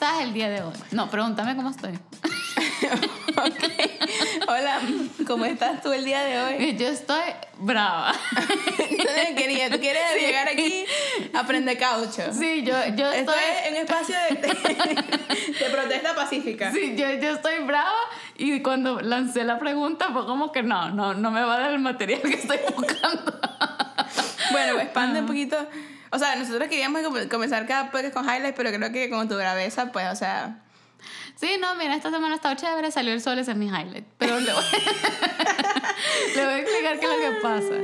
estás el día de hoy? No, pregúntame cómo estoy. Hola, ¿cómo estás tú el día de hoy? Yo estoy brava. Quería, tú quieres llegar aquí a prender caucho. Sí, yo, yo Esto estoy... es un espacio de, de protesta pacífica. Sí, yo, yo estoy brava y cuando lancé la pregunta fue como que no, no, no me va a dar el material que estoy buscando. Bueno, pues, expande un poquito. O sea, nosotros queríamos com- comenzar cada podcast con highlights, pero creo que con tu braveza, pues, o sea, Sí, no, mira, esta semana está chévere, salió el sol, ese es mi highlight. Pero le voy, le voy a explicar qué es lo que pasa.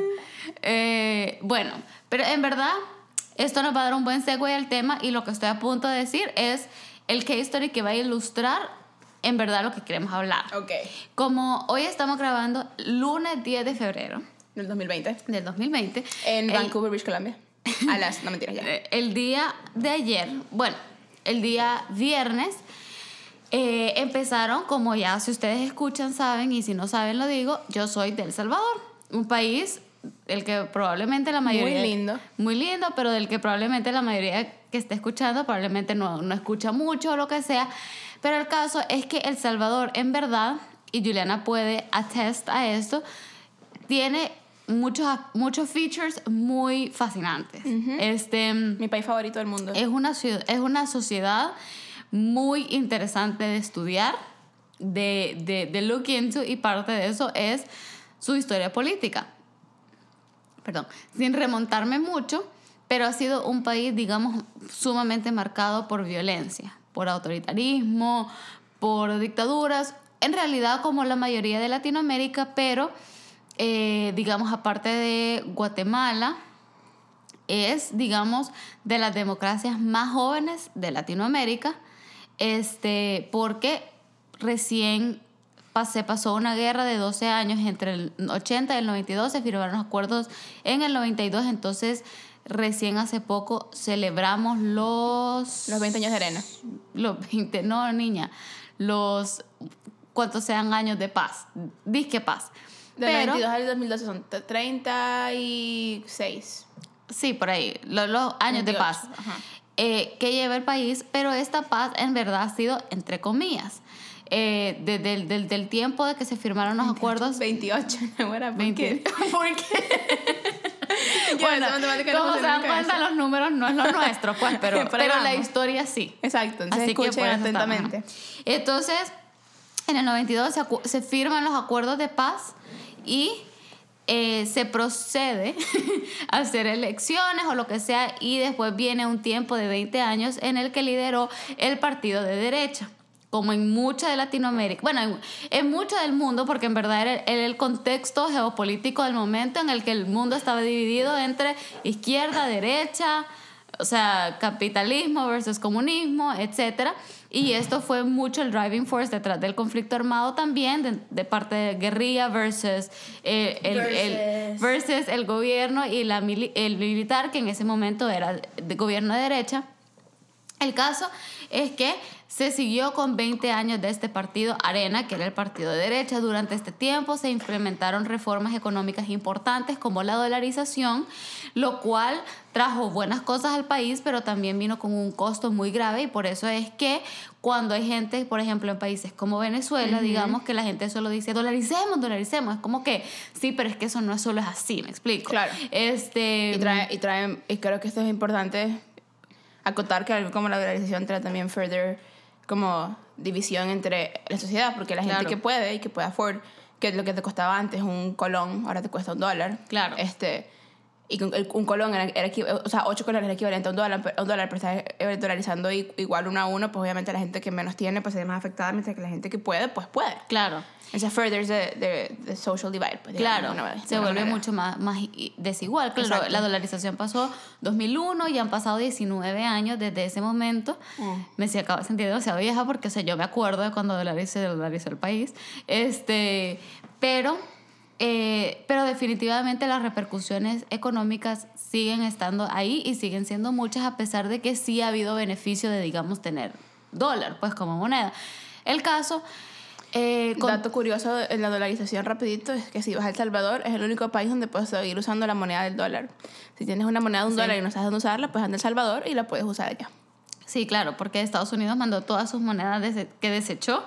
Eh, bueno, pero en verdad, esto nos va a dar un buen segue al tema y lo que estoy a punto de decir es el case story que va a ilustrar en verdad lo que queremos hablar. ok, Como hoy estamos grabando lunes 10 de febrero del 2020. del 2020. En el- Vancouver, British Columbia. A las, no mentiras ya. eh, el día de ayer, bueno, el día viernes, eh, empezaron, como ya si ustedes escuchan saben y si no saben lo digo, yo soy del Salvador, un país el que probablemente la mayoría... Muy lindo. Muy lindo, pero del que probablemente la mayoría que esté escuchando probablemente no, no escucha mucho o lo que sea. Pero el caso es que El Salvador, en verdad, y Juliana puede attest a esto, tiene muchos, muchos features muy fascinantes. Este... Mi país favorito del mundo. Es una, ciudad- es una sociedad muy interesante de estudiar, de, de, de look into, y parte de eso es su historia política. Perdón, sin remontarme mucho, pero ha sido un país, digamos, sumamente marcado por violencia, por autoritarismo, por dictaduras, en realidad como la mayoría de Latinoamérica, pero, eh, digamos, aparte de Guatemala, es, digamos, de las democracias más jóvenes de Latinoamérica, este, porque recién se pasó una guerra de 12 años entre el 80 y el 92, se firmaron los acuerdos en el 92, entonces recién hace poco celebramos los... Los 20 años de arena. Los 20, no, niña, los... cuantos sean años de paz, disque paz. Del Pero- 92 al 2012 son 36. Sí, por ahí, lo- los, años de 28, paz ajá. eh, que lleva el país, pero esta paz en verdad ha sido entre comillas. Eh, desde el del, del tiempo de que se firmaron los acuerdos. 28, ¿no era? ¿Por 20. qué? ¿Por qué? Bueno, no como se dan cuenta, los números no es lo nuestro, pues, pero, pero la historia sí. Exacto, entonces Así que por eso estamos, atentamente. ajá. Entonces, en el 92 se, se firman los acuerdos de paz y eh, se procede a hacer elecciones o lo que sea y después viene un tiempo de 20 años en el que lideró el partido de derecha como en mucha de Latinoamérica, bueno, en, mucho del mundo, porque en verdad era, era el contexto geopolítico del momento en el que el mundo estaba dividido entre izquierda, derecha, o sea, capitalismo versus comunismo, etc. Y esto fue mucho el driving force detrás del conflicto armado también, de, de parte de guerrilla versus, eh, el, el- Versus. versus el gobierno y la el militar, que en ese momento era de gobierno de derecha. El caso es que se siguió con 20 años de este partido Arena, que era el partido de derecha. Durante este tiempo se implementaron reformas económicas importantes como la dolarización, lo cual trajo buenas cosas al país, pero también vino con un costo muy grave y por eso es que cuando hay gente, por ejemplo, en países como Venezuela, digamos que la gente solo dice dolaricemos, dolaricemos, es como que sí, pero es que eso no solo es así, me explico. Claro. Este Y trae, y trae, y creo que esto es importante acotar que algo como la dolarización trae también further como división entre la sociedad, porque la gente Claro. que puede y que puede afford, que lo que te costaba antes un colón, ahora te cuesta un dólar. Claro. Este, y con- el- un colón era, era o sea, ocho colores era equivalente a un dólar, un dólar, pero está eh, dolarizando igual uno a uno, pues obviamente la gente que menos tiene pues se ve más afectada, mientras que la gente que puede, pues puede. claro. Esa furthers the, the, social divide. Pues, digamos, Claro, de se vuelve manera. mucho más, más desigual. Claro, Exacto. la dolarización pasó 2001 y han pasado 19 años desde ese momento. Mm. Me se acaba de sentir demasiado vieja porque o sea, yo me acuerdo de cuando dolarizó el país. Este, pero, eh, pero definitivamente las repercusiones económicas siguen estando ahí y siguen siendo muchas a pesar de que sí ha habido beneficio de, digamos, tener dólar, pues como moneda. El caso... eh, con- Dato curioso en la dolarización rapidito es que si vas a El Salvador es el único país donde puedes seguir usando la moneda del dólar. Si tienes una moneda de un Sí. dólar y no sabes dónde usarla, pues anda a El Salvador y la puedes usar allá. Sí, claro, porque Estados Unidos mandó todas sus monedas que desechó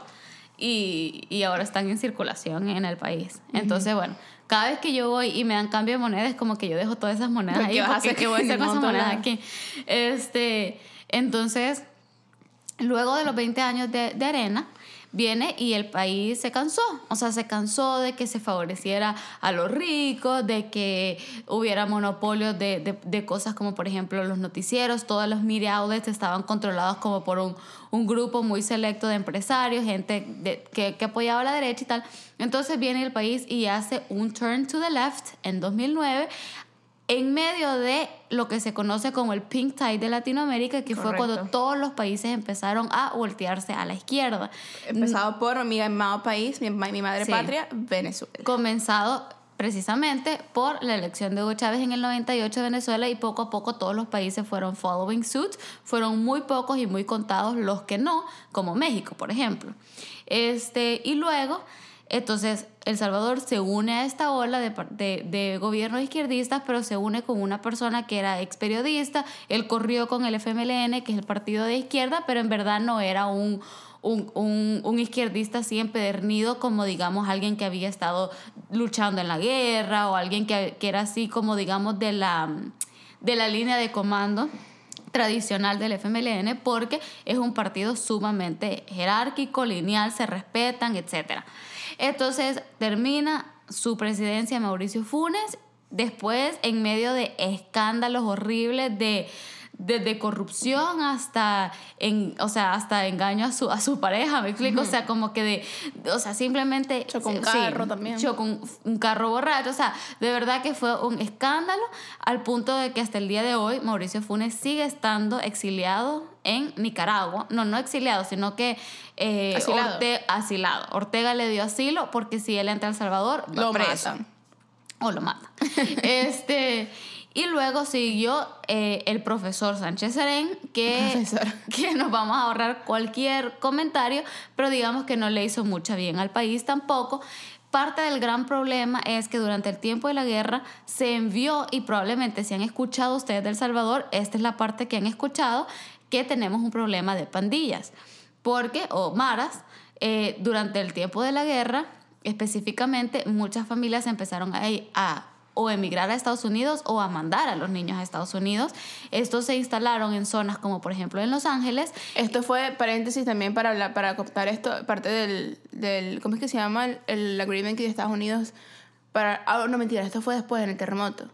y, y ahora están en circulación en el país. Entonces, bueno, cada vez que yo voy y me dan cambio de moneda, es como que yo dejo todas esas monedas ¿Qué ahí. vas a hacer ¿qué voy a hacer con esas monedas aquí? Este, entonces, luego de los 20 años de, de arena, viene y el país se cansó. O sea, se cansó de que se favoreciera a los ricos, de que hubiera monopolios de, de, de cosas como, por ejemplo, los noticieros. Todos los media outlets estaban controlados como por un, un grupo muy selecto de empresarios, gente de- que, que apoyaba a la derecha y tal. Entonces viene el país y hace un turn to the left en 2009 en medio de lo que se conoce como el pink tide de Latinoamérica, que fue cuando todos los países empezaron a voltearse a la izquierda. Empezado por mi amado país, mi, mi madre Sí. patria, Venezuela. Comenzado precisamente por la elección de Hugo Chávez en el 98 de Venezuela y poco a poco todos los países fueron following suit. Fueron muy pocos y muy contados los que no, como México, por ejemplo. Este, y luego, entonces, El Salvador se une a esta ola de, de, de gobiernos izquierdistas, pero se une con una persona que era ex periodista. Él corrió con el FMLN, que es el partido de izquierda, pero en verdad no era un, un, un, un izquierdista así empedernido como, digamos, alguien que había estado luchando en la guerra o alguien que, que era así como, digamos, de la, de la línea de comando tradicional del FMLN porque es un partido sumamente jerárquico, lineal, se respetan, etc. Entonces termina su presidencia Mauricio Funes, después en medio de escándalos horribles de desde corrupción hasta en, o sea, hasta engaño a su, a su pareja, me explico, o sea, como que de, o sea, simplemente Chocó un sí, carro también. chocó un, un carro borracho, o sea, de verdad que fue un escándalo al punto de que hasta el día de hoy Mauricio Funes sigue estando exiliado en Nicaragua, no, no exiliado, sino que eh, Asilado. Orte- asilado. Ortega le dio asilo porque si él entra a El Salvador, va Lo preso matan. o lo mata. este, y luego siguió eh, el profesor Sánchez Serén, que, Profesor. que nos vamos a ahorrar cualquier comentario, pero digamos que no le hizo mucha bien al país tampoco. Parte del gran problema es que durante el tiempo de la guerra se envió, y probablemente si han escuchado ustedes de El Salvador, esta es la parte que han escuchado, que tenemos un problema de pandillas. Porque, o maras, eh, durante el tiempo de la guerra, específicamente, muchas familias empezaron a, a o emigrar a Estados Unidos o a mandar a los niños a Estados Unidos. Estos se instalaron en zonas como por ejemplo en Los Ángeles. Esto fue paréntesis también para hablar, para contar esto, parte del, del ¿cómo es que se llama? El, el agreement que de Estados Unidos para, ah, no mentira, esto fue después en el terremoto.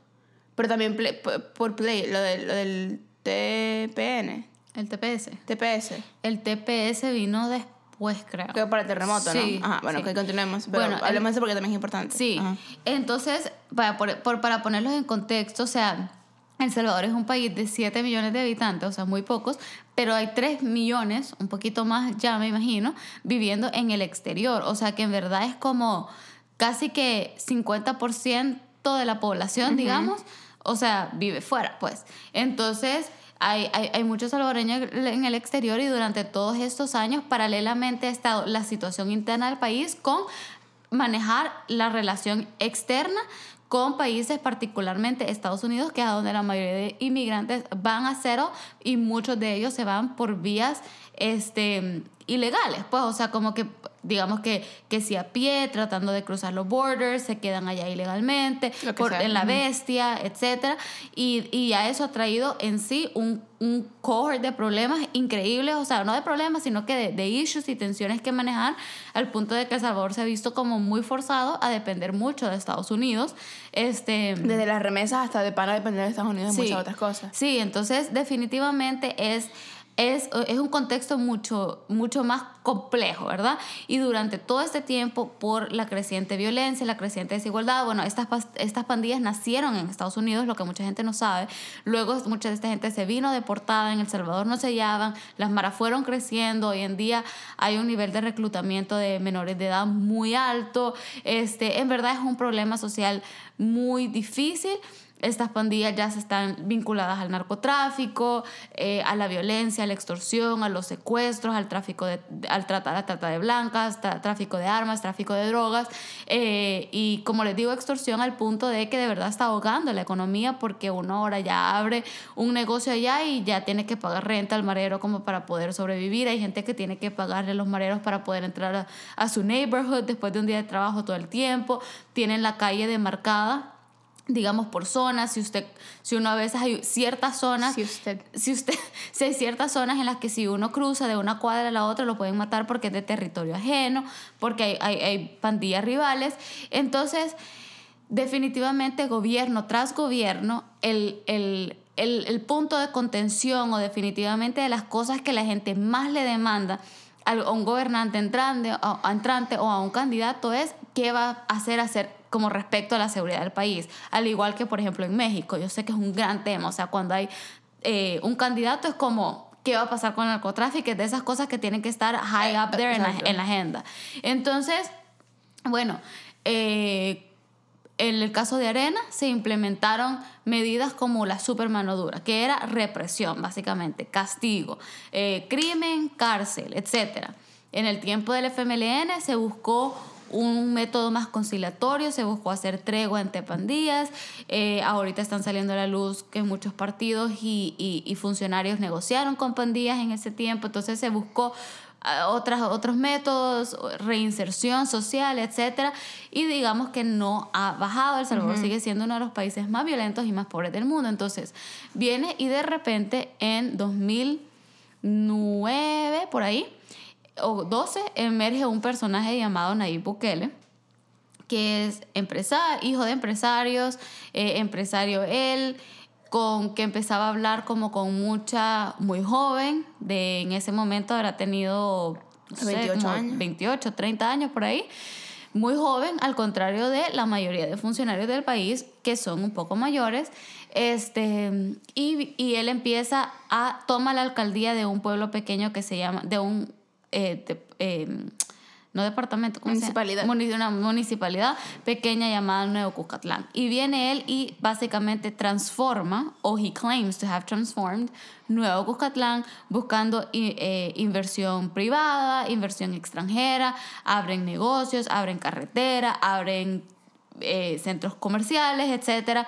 Pero también play- por Play, lo, del- lo del TPN, El TPS. TPS, El TPS vino después, creo. que para el terremoto, Sí, ¿no? Ajá, bueno, sí. que continuemos. Pero Bueno, hablemos de eso porque también es importante. Sí, Ajá. entonces, para, por- por- para ponerlos en contexto, o sea, El Salvador es un país de 7 millones de habitantes, o sea, muy pocos, pero hay 3 millones, un poquito más ya me imagino, viviendo en el exterior. O sea, que en verdad es como casi que 50% de la población, digamos, o sea, vive fuera, pues. Entonces, hay, hay, hay muchos salvadoreños en el exterior y durante todos estos años, paralelamente ha estado la situación interna del país con manejar la relación externa con países, particularmente Estados Unidos, que es a donde la mayoría de inmigrantes van a cero y muchos de ellos se van por vías este, ilegales, pues, o sea, como que digamos que, que si a pie, tratando de cruzar los borders, se quedan allá ilegalmente, por, en la bestia, etcétera, y, y ya eso ha traído en sí un, un cohort de problemas increíbles, o sea, no de problemas, sino que de, de issues y tensiones que manejar, al punto de que El Salvador se ha visto como muy forzado a depender mucho de Estados Unidos. Este, Desde las remesas hasta de pana depender de Estados Unidos y Sí. muchas otras cosas. Sí, entonces definitivamente es, es, es un contexto mucho, mucho más complejo, ¿verdad? Y durante todo este tiempo, por la creciente violencia, la creciente desigualdad, bueno, estas, estas pandillas nacieron en Estados Unidos, lo que mucha gente no sabe. Luego mucha de esta gente se vino deportada, en El Salvador no se hallaban, las maras fueron creciendo, hoy en día hay un nivel de reclutamiento de menores de edad muy alto, este, en verdad es un problema social muy difícil estas pandillas ya se están vinculadas al narcotráfico, eh, a la violencia, a la extorsión, a los secuestros, al tráfico de, al trata, la trata de blancas, tráfico de armas, tráfico de drogas. Eh, y como les digo, extorsión al punto de que de verdad está ahogando la economía porque uno ahora ya abre un negocio allá y ya tiene que pagar renta al marero como para poder sobrevivir. Hay gente que tiene que pagarle los mareros para poder entrar a, a su neighborhood después de un día de trabajo todo el tiempo. Tienen la calle demarcada digamos por zonas, si usted si uno a veces hay ciertas zonas Si usted. si usted si hay ciertas zonas en las que si uno cruza de una cuadra a la otra lo pueden matar porque es de territorio ajeno, porque hay, hay, hay pandillas rivales. Entonces, definitivamente gobierno tras gobierno, el, el, el, el punto de contención o definitivamente de las cosas que la gente más le demanda a un gobernante entrante, a, entrante o a un candidato es qué va a hacer hacer como respecto a la seguridad del país. Al igual que, por ejemplo, en México, yo sé que es un gran tema, o sea, cuando hay eh, un candidato es como qué va a pasar con el narcotráfico, es de esas cosas que tienen que estar high up there en la, en la, agenda. Entonces, bueno, eh, en el caso de Arena se implementaron medidas como la supermano dura, que era represión, básicamente, castigo, eh, crimen, cárcel, etc. En el tiempo del FMLN se buscó un método más conciliatorio, se buscó hacer tregua entre pandillas, eh, ahorita están saliendo a la luz que muchos partidos y, y, y funcionarios negociaron con pandillas en ese tiempo, entonces se buscó otras, otros métodos, reinserción social, etc. Y digamos que no ha bajado. El Salvador uh -huh. sigue siendo uno de los países más violentos y más pobres del mundo. Entonces, viene y de repente en 2009, por ahí, o 12, emerge un personaje llamado Nayib Bukele que es empresario, hijo de empresarios, eh, empresario él, con que empezaba a hablar como con mucha, muy joven, de en ese momento habrá tenido no 28 sé, años. 28, 30 años por ahí, muy joven, al contrario de la mayoría de funcionarios del país que son un poco mayores, este, y, y él empieza a tomar la alcaldía de un pueblo pequeño que se llama, de un... Eh, de, eh, no departamento, ¿cómo municipalidad. Se llama? Una municipalidad pequeña llamada Nuevo Cuscatlán. Y viene él y básicamente transforma, o he claims to have transformed, Nuevo Cuscatlán buscando eh, inversión privada, inversión extranjera, abren negocios, abren carretera, abren eh, centros comerciales, etcétera.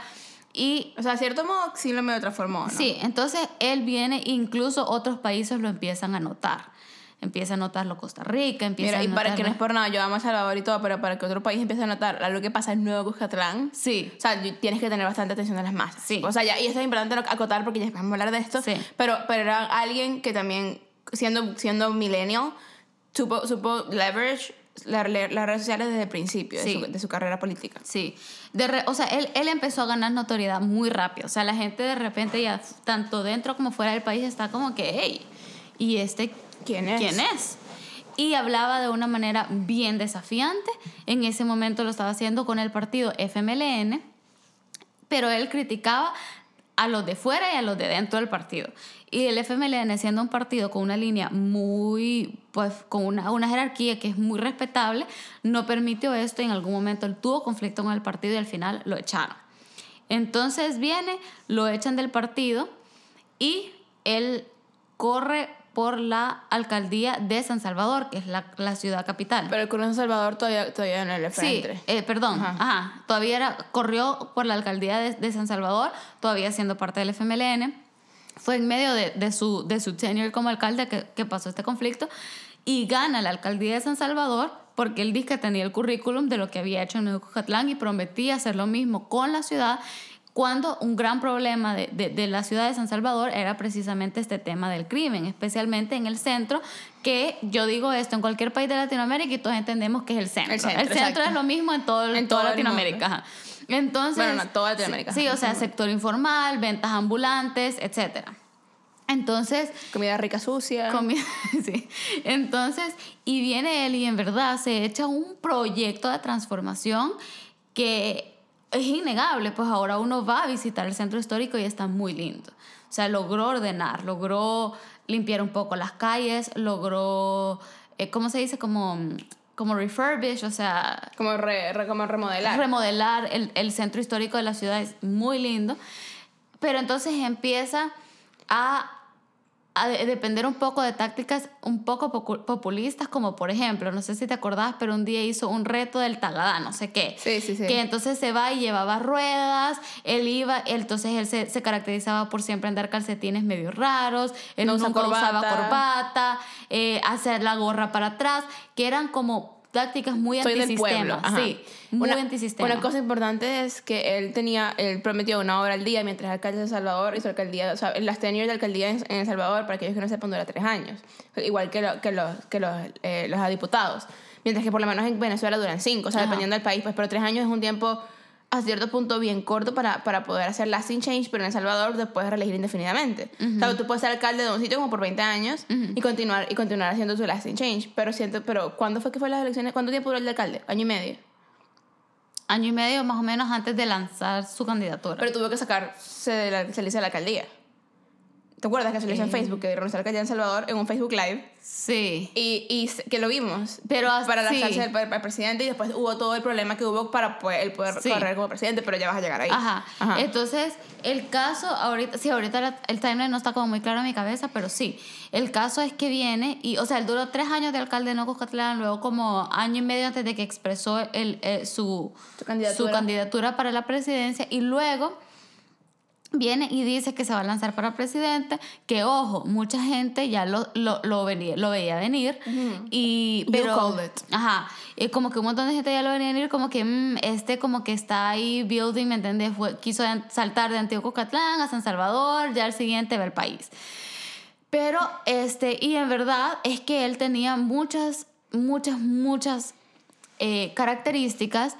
Y, o sea, a cierto modo sí lo medio transformó, ¿no? Sí, entonces él viene, incluso otros países lo empiezan a notar empieza a notarlo Costa Rica, empieza Mira, a y para que no es por nada, yo amo a Salvador y todo, pero para que otro país empiece a notar lo que pasa en Nuevo Cuscatlán, Sí, o sea, tienes que tener bastante atención a las masas. Sí. O sea, ya, y esto es importante acotar porque ya después vamos a hablar de esto, Sí. pero, pero era alguien que también, siendo, siendo millennial, supo, supo leverage la- la- las redes sociales desde el principio Sí. de, su, de su carrera política. Sí, de re- o sea, él, él empezó a ganar notoriedad muy rápido. O sea, la gente de repente ya, tanto dentro como fuera del país, está como que, hey, ¿y este ¿Quién es? quién es? Y hablaba de una manera bien desafiante. En ese momento lo estaba haciendo con el partido FMLN, pero él criticaba a los de fuera y a los de dentro del partido. Y el FMLN, siendo un partido con una línea muy, pues con una, una jerarquía que es muy respetable, no permitió esto. En algún momento él tuvo conflicto con el partido y al final lo echaron. Entonces viene, lo echan del partido y él corre por la alcaldía de San Salvador, que es la, la ciudad capital. Pero el Coronel Salvador todavía, todavía en el Sí, frente. eh, perdón, Ajá. ajá. Todavía era, corrió por la alcaldía de, de San Salvador, todavía siendo parte del FMLN. Fue en medio de, de su, de su tenure como alcalde que, que pasó este conflicto y gana la alcaldía de San Salvador porque él dice que tenía el currículum de lo que había hecho en Nuevo Cucatlán y prometía hacer lo mismo con la ciudad cuando un gran problema de, de, de, la ciudad de San Salvador era precisamente este tema del crimen, especialmente en el centro, que yo digo esto en cualquier país de Latinoamérica y todos entendemos que es el centro. El centro, el centro exacto. es lo mismo en todo, En toda todo Latinoamérica. Entonces, Bueno, no, toda Latinoamérica. Sí, sí, o sea, sector informal, ventas ambulantes, etcétera. Entonces, Comida rica sucia. Comida, sí. Entonces, y viene él y en verdad se echa un proyecto de transformación que es innegable, pues ahora uno va a visitar el centro histórico y está muy lindo. O sea, logró ordenar, logró limpiar un poco las calles, logró, eh, ¿cómo se dice? Como como refurbish, o sea, Como, re, re- como remodelar. remodelar el, el centro histórico de la ciudad, es muy lindo. Pero entonces empieza a, a de- depender un poco de tácticas un poco populistas, como por ejemplo, no sé si te acordás, pero un día hizo un reto del tagadá, no sé qué. Sí, sí, sí. Que entonces se va y llevaba ruedas, él iba, entonces él se, se caracterizaba por siempre andar calcetines medio raros, él No nunca usaba corbata. corbata, eh, hacer la gorra para atrás, que eran como tácticas muy Soy del antisistema. Sí, muy una, antisistema. Una cosa importante es que él tenía, él prometió una hora al día mientras alcalde de El Salvador y su alcaldía, o sea, las tenures de alcaldía en, en El Salvador, para aquellos que no sepan, dura tres años. Igual que, lo- que los, que los, eh, los diputados. Mientras que por lo menos en Venezuela duran cinco, o sea, Ajá. dependiendo del país, pues, pero tres años es un tiempo a cierto punto bien corto para, para poder hacer lasting change, pero en El Salvador te puedes reelegir indefinidamente. O sea, tú puedes ser alcalde de un sitio como por 20 años y continuar y continuar haciendo tu lasting change, pero siento, pero ¿cuándo fue que fue las elecciones? ¿Cuánto tiempo duró el de alcalde? Año y medio. Año y medio más o menos antes de lanzar su candidatura. Pero tuvo que sacarse de la, salirse de la alcaldía. ¿Te acuerdas que se lo hizo en Facebook? Que la alcaldía en Salvador en un Facebook Live. sí. Y, y que lo vimos. Pero Para sí. lanzarse del poder para presidente y después hubo todo el problema que hubo para poder, el poder Sí. correr como presidente, pero ya vas a llegar ahí. Ajá. Ajá. Entonces, el caso, ahorita, sí, ahorita la- el timeline no está como muy claro en mi cabeza, pero sí. El caso es que viene, y, o sea, él duró tres años de alcalde de No Cuscatlán, luego como año y medio antes de que expresó el, el- su, Su candidatura. su candidatura para la presidencia, y luego viene y dice que se va a lanzar para presidente, que ojo, mucha gente ya lo, lo, lo, venía- lo veía venir, y, Bill pero, called it. Ajá, y como que un montón de gente ya lo venía venir, como que mm, este como que está ahí building, ¿me entiendes? Fue, quiso saltar de Antiguo Catlán a San Salvador, ya el siguiente va el país. Pero, este, y en verdad es que él tenía muchas, muchas, muchas eh, características,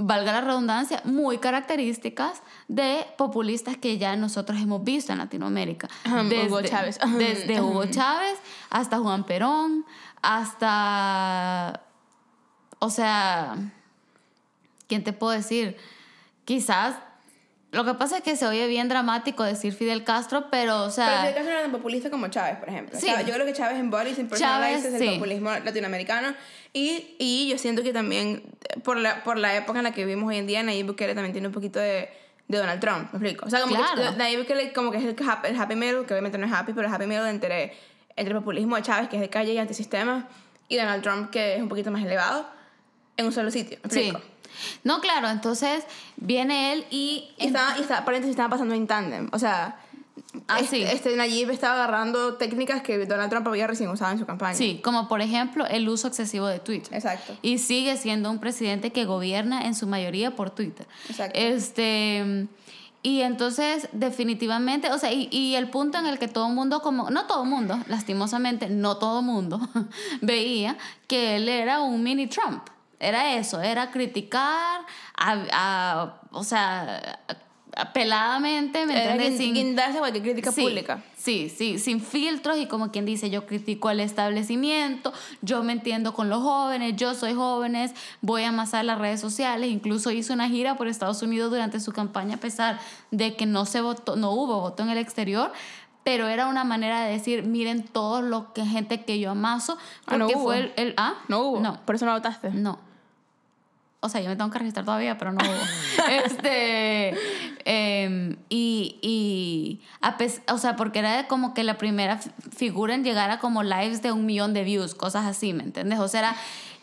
valga la redundancia, muy características de populistas que ya nosotros hemos visto en Latinoamérica. Ajá, Hugo Chávez. Desde Hugo Chávez hasta Juan Perón, hasta... O sea, ¿quién te puedo decir? Quizás... Lo que pasa es que se oye bien dramático decir Fidel Castro, pero, o sea... Pero Fidel Castro era tan populista como Chávez, por ejemplo. Sí. Yo creo que Chávez embodies and personalizes Chávez, el sí. populismo latinoamericano. Y, y yo siento que también, por la, por la época en la que vivimos hoy en día, Nayib Bukele también tiene un poquito de, de Donald Trump, ¿me explico? O sea, como Claro. que Nayib Bukele como que es el happy, el happy middle, que obviamente no es happy, pero el happy middle entre, entre el populismo de Chávez, que es de calle y antisistema, y Donald Trump, que es un poquito más elevado, en un solo sitio, ¿me Sí. No, claro, entonces viene él y... Y estaba, y estaba, paréntesis, estaba pasando en tándem. O sea, Ah, este, sí. este Nayib estaba agarrando técnicas que Donald Trump había recién usado en su campaña. Sí, como por ejemplo el uso excesivo de Twitter. Exacto. Y sigue siendo un presidente que gobierna en su mayoría por Twitter. Exacto. Este. Y entonces, definitivamente, o sea, y, y el punto en el que todo el mundo, como, no todo el mundo, lastimosamente, no todo el mundo, veía que él era un mini Trump. Era eso, era criticar, a, a- o sea, a- peladamente, ¿me Era entiendes? Sin- guindarse cualquier crítica Sí, pública. Sí, sí, sin filtros y como quien dice, yo critico al establecimiento, yo me entiendo con los jóvenes, yo soy jóvenes, voy a amasar las redes sociales, incluso hizo una gira por Estados Unidos durante su campaña a pesar de que no se votó, no hubo voto en el exterior, pero era una manera de decir, miren todo lo que gente que yo amaso, Ah, no porque hubo. fue el, el- ah, No hubo. no, Por eso no votaste. no. O sea, yo me tengo que registrar todavía, pero no este. em, y. y a pes- o sea, porque era como que la primera fi- figura en llegar a como lives de un millón de views, cosas así, ¿me entiendes? O sea, era.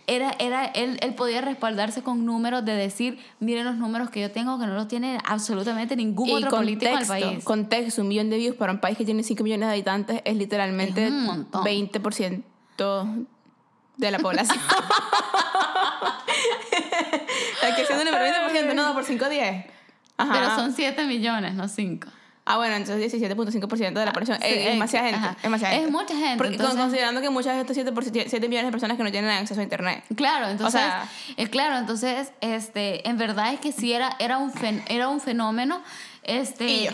Era, era, él, él podía respaldarse con números de decir, miren los números que yo tengo, que no los tiene absolutamente ningún otro político en el país. contexto, un millón de views para un país que tiene 5 millones de habitantes es literalmente Es un montón. 20% de la población. La que siendo el número 20%, no, por 5 10. Ajá. Pero son 7 millones, no 5. Ah, bueno, entonces 17.5% de la población. Ah, sí, es, demasiada gente. Es demasiada Es gente. mucha gente, Porque, entonces- considerando que muchas de estos 7, por- 7 millones de personas que no tienen acceso a internet. Claro, entonces, sea- eh, claro, entonces, este, en verdad es que sí era, era un fen- era un fenómeno, este, Y yo,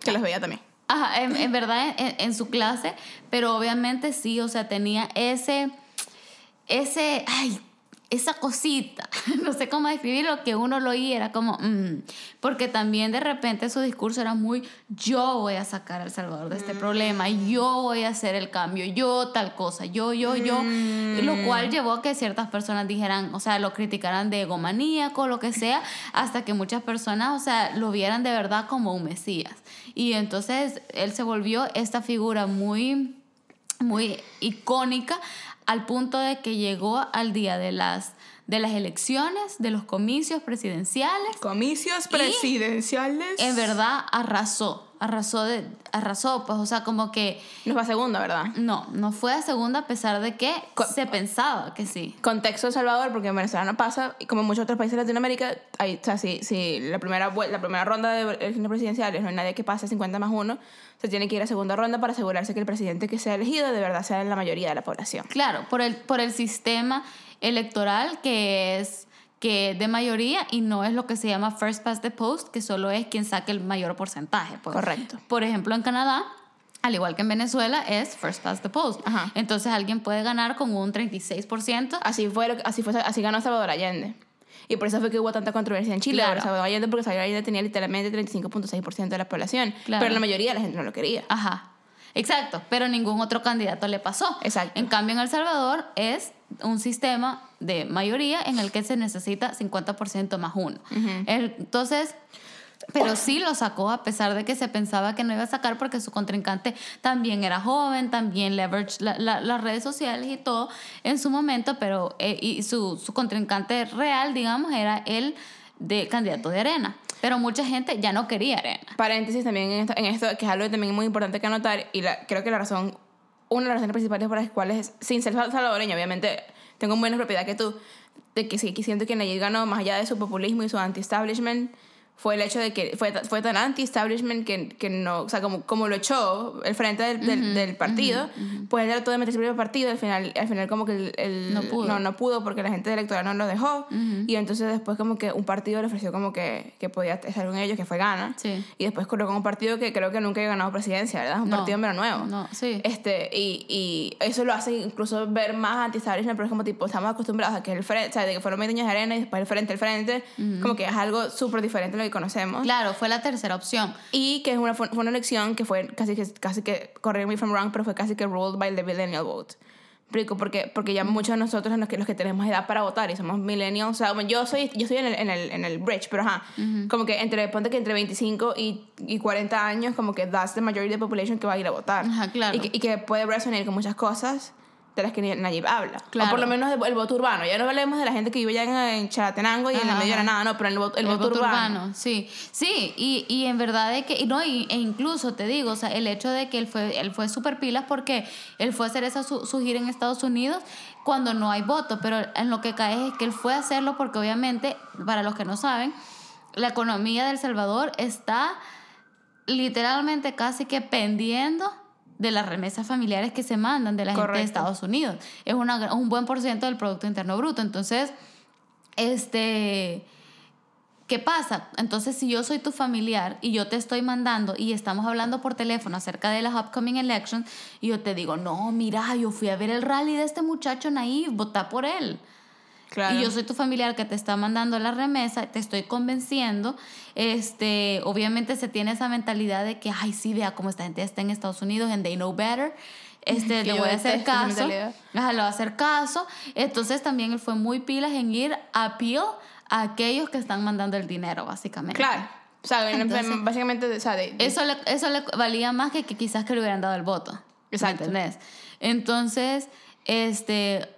que los veía también. Ajá, en, en verdad en, en su clase, pero obviamente sí, o sea, tenía ese, ese, ay, esa cosita, no sé cómo describirlo, que uno lo oía, era como, mm", porque también de repente su discurso era muy, yo voy a sacar a El Salvador de este Mm. problema, yo voy a hacer el cambio, yo tal cosa, yo, yo, yo, lo Mm. cual llevó a que ciertas personas dijeran, o sea, lo criticaran de egomaníaco, lo que sea, hasta que muchas personas, o sea, lo vieran de verdad como un mesías. Y entonces él se volvió esta figura muy muy icónica al punto de que llegó al día de las, de las elecciones, de los comicios presidenciales. Comicios presidenciales. En verdad arrasó, arrasó, de, arrasó, pues, o sea, como que Nos va a segunda, ¿verdad? no, no fue a segunda a pesar de que se pensaba que sí. Contexto de Salvador, porque en Venezuela no pasa, y como en muchos otros países de Latinoamérica, hay, o sea, si, si la, primera, la primera ronda de elecciones presidenciales no hay nadie que pase 50 más 1, se tiene que ir a segunda ronda para asegurarse que el presidente que sea elegido de verdad sea la mayoría de la población. Claro, por el, por el sistema electoral que es que de mayoría y no es lo que se llama first past the post, que solo es quien saque el mayor porcentaje. pues. Correcto. Por ejemplo, en Canadá, al igual que en Venezuela, es first past the post. Ajá. Entonces alguien puede ganar con un 36%. Así fue, así fue, así ganó Salvador Allende. Y por eso fue que hubo tanta controversia en Chile. Claro. Salvador Allende, porque Salvador Allende tenía literalmente 35.6% de la población. Claro. Pero la mayoría de la gente no lo quería. Ajá. Exacto, pero ningún otro candidato le pasó. Exacto. En cambio, en El Salvador es un sistema de mayoría en el que se necesita 50% más uno. Entonces, pero sí lo sacó a pesar de que se pensaba que no iba a sacar porque su contrincante también era joven, también leverage la- la- las redes sociales y todo en su momento, pero eh, y su, su contrincante real, digamos, era el de candidato de arena. Pero mucha gente ya no quería arena. Paréntesis también en esto, en esto, que es algo también muy importante que anotar, y la- creo que la razón, una de las razones principales por las cuales, sin ser sal- salvadoreño, obviamente tengo menos propiedad que tú, de que sí, que siento que Nayib ganó más allá de su populismo y su anti-establishment, fue el hecho de que fue, fue tan anti-establishment que, que no, o sea, como, como lo echó el frente del, del, del partido, pues él trató de meterse en el partido, al final, al final como que el, el- No pudo. No, no pudo porque la gente electoral no lo dejó, y entonces después como que un partido le ofreció como que, que podía estar con ellos, que fue Gana, Sí. y después colocó un partido que creo que nunca había ganado presidencia, ¿verdad? Un No, partido mero nuevo. no, sí. Este, y, y eso lo hace incluso ver más anti-establishment, pero es como tipo, estamos acostumbrados a que el frente, o sea, de que fueron 20 años de arena y después el frente, el frente, como que es algo súper diferente a lo que conocemos. Claro, fue la tercera opción. Y que es una, fue una elección que fue casi que, casi que, correct me if I'm wrong, pero fue casi que ruled by the millennial vote. Explico, porque, porque ya muchos de nosotros, los que, los que tenemos edad para votar y somos millennials, o sea, bueno, yo soy, yo soy en el, en el, en el bridge, pero ajá, como que entre, ponte que entre 25 y, y 40 años, como que that's the majority of the population que va a ir a votar. Ajá, claro. Y que, y que puede resonar con muchas cosas de las que Nayib habla. Claro. O por lo menos el, el voto urbano. Ya no hablemos de la gente que vive ya en, en Chalatenango y en el Ajá, medio de la ajá. nada, no, pero el, voto- el, voto, urbano. Sí, sí, y, y en verdad de que, y no, y, e incluso te digo, o sea, el hecho de que él fue, él fue super pilas porque él fue a hacer esa su, su gira en Estados Unidos cuando no hay voto, pero en lo que cae es que él fue a hacerlo porque obviamente, para los que no saben, la economía de El Salvador está literalmente casi que pendiendo de las remesas familiares que se mandan de la gente de. Estados Unidos. Es una, un buen por ciento del Producto Interno Bruto. Entonces, este, ¿qué pasa? Entonces, si yo soy tu familiar y yo te estoy mandando y estamos hablando por teléfono acerca de las upcoming elections y yo te digo, no, mira, yo fui a ver el rally de este muchacho Naive, vota por él. Claro. Y yo soy tu familiar que te está mandando la remesa, te estoy convenciendo. Este, obviamente se tiene esa mentalidad de que, ay, sí, vea cómo esta gente está en Estados Unidos and they know better. Este, le voy a hacer caso. Ajá, le voy a hacer caso. Entonces también él fue muy pilas en ir a appeal a aquellos que están mandando el dinero, básicamente. Claro. O sea, Entonces- básicamente, o sea, de- de- Eso le, eso le valía más que, que quizás que le hubieran dado el voto. ¿Me Exacto. entendés? Entonces, este,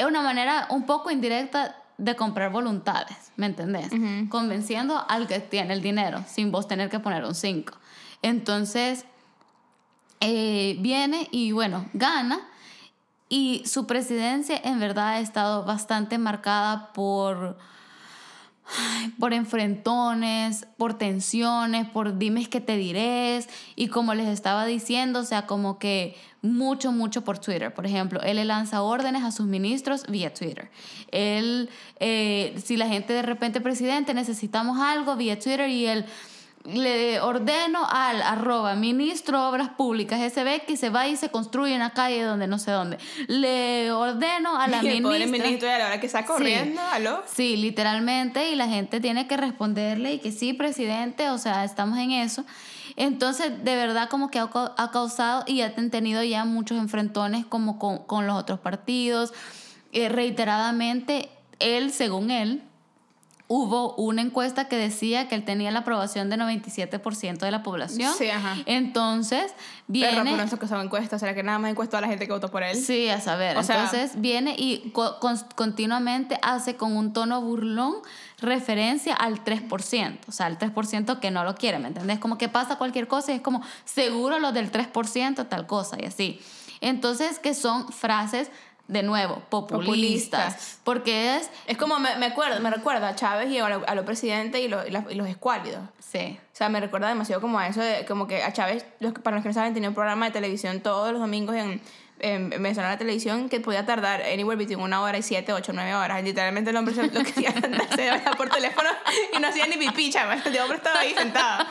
es una manera un poco indirecta de comprar voluntades, ¿me entendés? Convenciendo al que tiene el dinero, sin vos tener que poner un 5. Entonces, eh, viene y bueno, gana. Y su presidencia en verdad ha estado bastante marcada por por enfrentones, por tensiones, por dimes que te dirés. Y como les estaba diciendo, o sea, como que mucho, mucho por Twitter. Por ejemplo, él le lanza órdenes a sus ministros vía Twitter. Él, eh, si la gente de repente, presidente, necesitamos algo vía Twitter y él... le ordeno al arroba ministro Obras Públicas SB que se vaya y se construya una calle donde no sé dónde. Le ordeno a la Y el pobre ministra. ministro y a la hora que está corriendo, aló. Sí, literalmente, y la gente tiene que responderle y que sí, presidente, o sea, estamos en eso. Entonces, de verdad, como que ha, cau- ha causado y ha ten- tenido ya muchos enfrentones como con, con los otros partidos. Eh, reiteradamente, él, según él, hubo una encuesta que decía que él tenía la aprobación de 97% de la población. Sí, ajá. Entonces, viene... pero no sé qué son encuestas. ¿Será que nada más encuestó a la gente que votó por él? Sí, a saber. O sea- Entonces viene y co- con- continuamente hace con un tono burlón referencia al 3%, o sea, al 3% que no lo quiere, ¿me entendés? Como que pasa cualquier cosa y es como, seguro los del 3% tal cosa y así. Entonces, que son frases, de nuevo, populistas, Populistas. porque es, Es como, me, me, acuerdo, me recuerda a Chávez y a lo, a lo presidente y, lo- y la- y los escuálidos. sí, O sea, me recuerda demasiado como a eso de, como que a Chávez, los, para los que no saben, tenía un programa de televisión todos los domingos en, en Venezolana Televisión que podía tardar anywhere between una hora y siete, ocho, nueve horas. Literalmente el hombre se, lo que hacía era sentarse hablar por teléfono y no hacía ni pipí, chaval. El hombre estaba ahí sentado.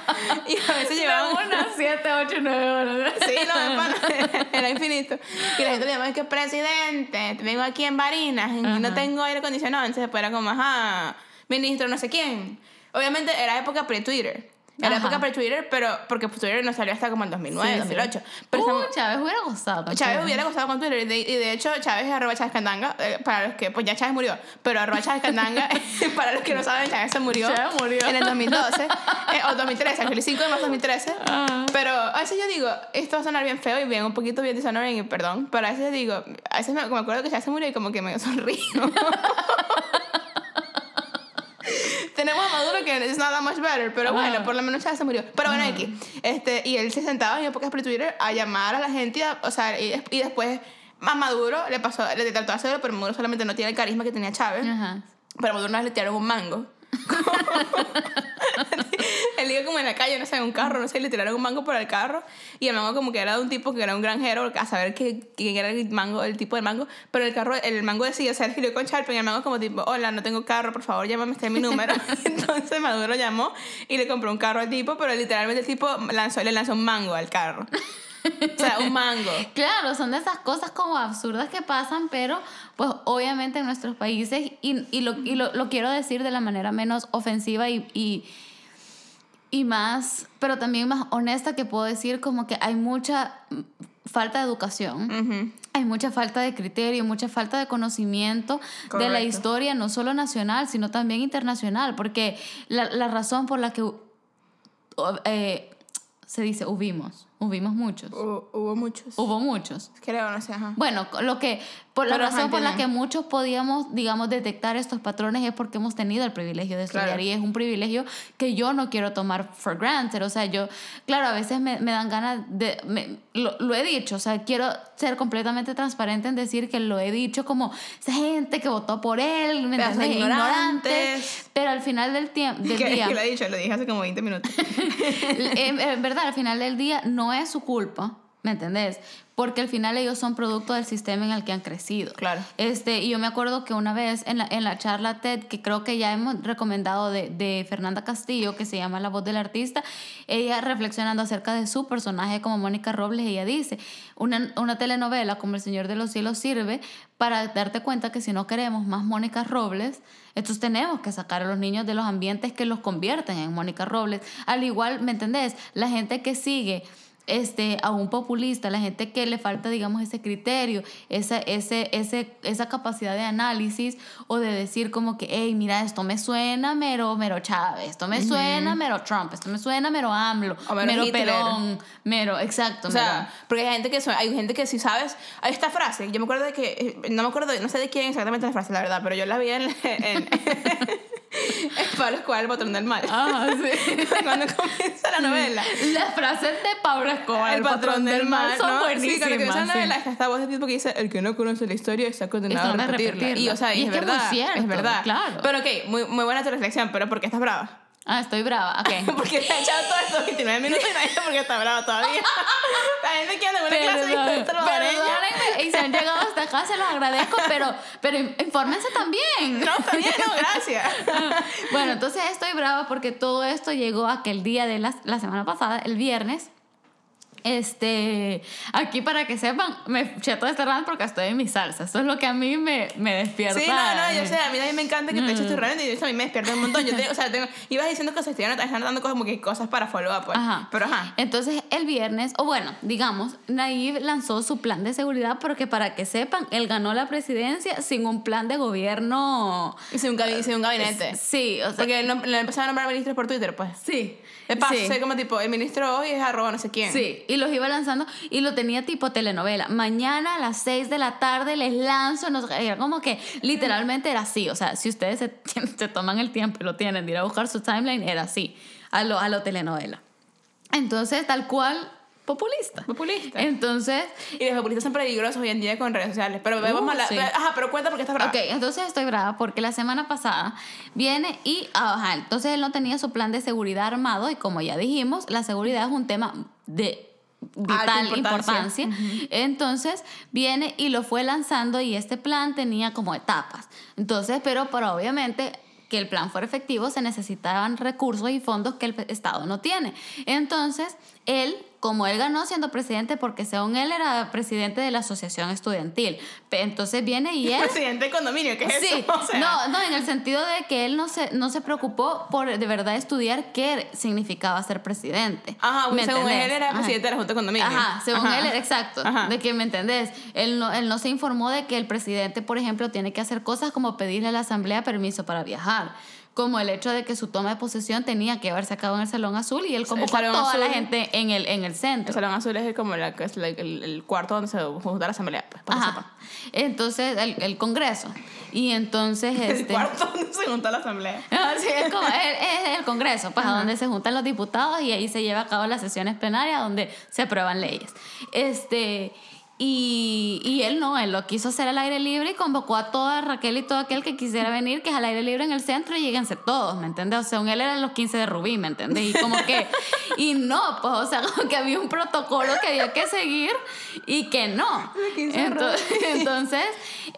Y a veces llevaban una, siete, ocho, nueve horas. Sí, lo de pana, era infinito. Y la gente le llamaba que presidente, vengo aquí en Barinas y no tengo aire acondicionado. Entonces después era como, ajá, ministro no sé quién. Obviamente era época pre-Twitter. Era Ajá. época pre-Twitter, pero porque Twitter no salió hasta como en 2009, Sí, sí. 2008. Pero Uh, estamos- Chávez hubiera gustado. con Chávez hubiera gustado con Twitter y de, y de hecho Chávez es arroba Chávez Candanga, eh, para los que, pues ya Chávez murió, pero arroba Chávez Candanga, para los que no saben, Chávez se murió, Chávez murió. en el 2012, eh, o 2013, el 5 de marzo de 2013, Ah. pero a veces yo digo, esto va a sonar bien feo y bien, un poquito bien dishonoring, y perdón, pero a veces digo, a veces me, me acuerdo que Chávez se murió y como que me sonrío. Tenemos a Maduro que es nada much better, pero bueno, Ajá. por lo menos Chávez se murió. Pero bueno, aquí. Este, y él se sentaba en épocas pre-Twitter a llamar a la gente, a- o sea, y, y después a Maduro le pasó, le trató de hacerlo, pero Maduro solamente no tiene el carisma que tenía Chávez. Ajá. Pero Maduro una vez le tiraron un mango. Él iba como en la calle, no sé, un carro, no sé, le tiraron un mango por el carro. Y el mango como que era de un tipo que era un granjero, a saber quién era el mango, el tipo de mango. Pero el carro, el mango decía, o sea, él escribió con Sharpie y el mango como tipo, hola, no tengo carro, por favor, llámame, este es mi número. Entonces Maduro llamó y le compró un carro al tipo, pero literalmente el tipo lanzó, le lanzó un mango al carro. O sea, un mango. Claro, son de esas cosas como absurdas que pasan, pero pues obviamente en nuestros países, y, y, lo, y lo, lo quiero decir de la manera menos ofensiva y, y, y más, pero también más honesta que puedo decir como que hay mucha falta de educación. Ujú. Hay mucha falta de criterio, mucha falta de conocimiento de la Correcto. historia, no solo nacional, sino también internacional, porque la, la razón por la que eh, se dice hubimos, hubimos muchos, Hubo, hubo muchos. hubo muchos. Creo, no sé, ajá. Bueno, lo que por la Pero, ajá, razón por la que muchos podíamos, digamos, detectar estos patrones es porque hemos tenido el privilegio de estudiar Claro. y es un privilegio que yo no quiero tomar for granted. O sea, yo, claro, a veces me, me dan ganas de, me- lo, lo he dicho, o sea, quiero ser completamente transparente en decir que lo he dicho como esa gente que votó por él, ¿me entiendes? ignorantes. Ignorantes, pero al final del tiempo, del ¿Qué, día, lo he dicho? Lo dije hace como 20 minutos. en, en verdad, al final del día no es su culpa, ¿me entendés? Porque al final ellos son producto del sistema en el que han crecido. Claro. Este, y yo me acuerdo que una vez en la, en la charla TED, que creo que ya hemos recomendado de, de Fernanda Castillo, que se llama La voz del artista, ella reflexionando acerca de su personaje como Mónica Robles, ella dice, una, una telenovela como El Señor de los Cielos sirve para darte cuenta que si no queremos más Mónica Robles, entonces tenemos que sacar a los niños de los ambientes que los convierten en Mónica Robles. Al igual, ¿me entendés? La gente que sigue este, a un populista, la gente que le falta, digamos, ese criterio, esa, ese, ese, esa capacidad de análisis o de decir como que, hey, mira, esto me suena mero, mero Chávez, esto me suena mero Trump, esto me suena mero AMLO, O mero mero. Perón, mero, exacto. O sea, porque hay gente que son- hay gente que si sabes, hay esta frase, yo me acuerdo de que eh, no me acuerdo, no sé de quién exactamente la frase, la verdad, pero yo la vi en, en, en Pablo Escobar, el patrón del mal. Ah, sí. Cuando comienza la novela. Las frases de Pablo Escobar, El patrón del mal, son ¿no? Sí, buenísimas. cuando comienza la sí. novela está esta voz de tipo que dice, el que no conoce la historia está condenado a repetirla. Y o sea, Y es, es que es muy verdad, cierto, es verdad. claro. Pero ok, muy, muy buena tu reflexión, pero ¿por qué estás brava? Ah, estoy brava, ok. Porque te ha echado todos estos 29 minutos y nadie sabe por qué está brava todavía. La gente quiere una clase de. Perdónenme, y si han llegado hasta acá, se los agradezco, pero, pero infórmense también. No, está bien, no, gracias. Bueno, entonces estoy brava porque todo esto llegó aquel día de la, la semana pasada, el viernes. Este, aquí para que sepan, me eché todo este rant porque estoy en mi salsa. Eso es lo que a mí me, me despierta. Sí, no, no, yo sé, a mí también me encanta que te eches tu Mm. rant y eso a mí me despierta un montón. Yo te, o sea, tengo, ibas diciendo cosas, te iban dando cosas como que cosas para follow up, pues. Ajá. Pero ajá. Entonces, el viernes, o bueno, digamos, Nayib lanzó su plan de seguridad porque para que sepan, él ganó la presidencia sin un plan de gobierno. Hice un, gabi- hice un gabinete. Sí, o sea, Porque no, le empezaron a nombrar ministros por Twitter, pues. sí. Paso, sí. como tipo, el ministro hoy es arroba no sé quién. Sí, y los iba lanzando y lo tenía tipo telenovela. Mañana a las 6 de la tarde les lanzo, no sé, era como que literalmente era así. O sea, si ustedes se, se toman el tiempo y lo tienen de ir a buscar su timeline, era así, a lo, a lo telenovela. Entonces, tal cual, populista. Populista. Entonces, Y los populistas son peligrosos hoy en día con redes sociales. Pero vamos Uh, a la. sí. Ajá, pero cuenta porque estás brava. Ok, entonces estoy brava porque la semana pasada viene y, ajá, entonces él no tenía su plan de seguridad armado y como ya dijimos, la seguridad es un tema de vital importancia. importancia. Entonces viene y lo fue lanzando y este plan tenía como etapas. Entonces, pero para obviamente que el plan fuera efectivo se necesitaban recursos y fondos que el Estado no tiene. Entonces, él, como él ganó siendo presidente, porque según él era presidente de la asociación estudiantil, entonces viene y él... Presidente del condominio, ¿qué es Sí, eso? O sea, no, no, en el sentido de que él no se, no se preocupó por de verdad estudiar qué significaba ser presidente. Ajá, ¿Me según entendés? él era Ajá. presidente de la Junta de Condominio. Ajá, según Ajá. él, exacto. Ajá. De que, ¿me entendés? Él no, él no se informó de que el presidente, por ejemplo, tiene que hacer cosas como pedirle a la asamblea permiso para viajar. Como el hecho de que su toma de posesión tenía que haberse acabado en el Salón Azul y él convocó a toda la gente en el, en el El centro. Salón Azul es como la, es la- el, el cuarto donde se junta la asamblea, pues, para Ajá. Entonces, el, el Congreso. Y entonces, El este... cuarto donde se junta la asamblea. Ah, sí, es, como, es- es el Congreso, pues a donde se juntan los diputados y ahí se lleva a cabo las sesiones plenarias donde se aprueban leyes. Este, y, y él no, él lo quiso hacer al aire libre y convocó a toda Raquel y todo aquel que quisiera venir, que es al aire libre en el centro y lléguense todos, ¿me entiendes? O sea, él eran los 15 de Rubí, ¿me entiendes? Y como que, y no, pues, o sea, como que había un protocolo que había que seguir y que no. Los 15 de Entonces, entonces,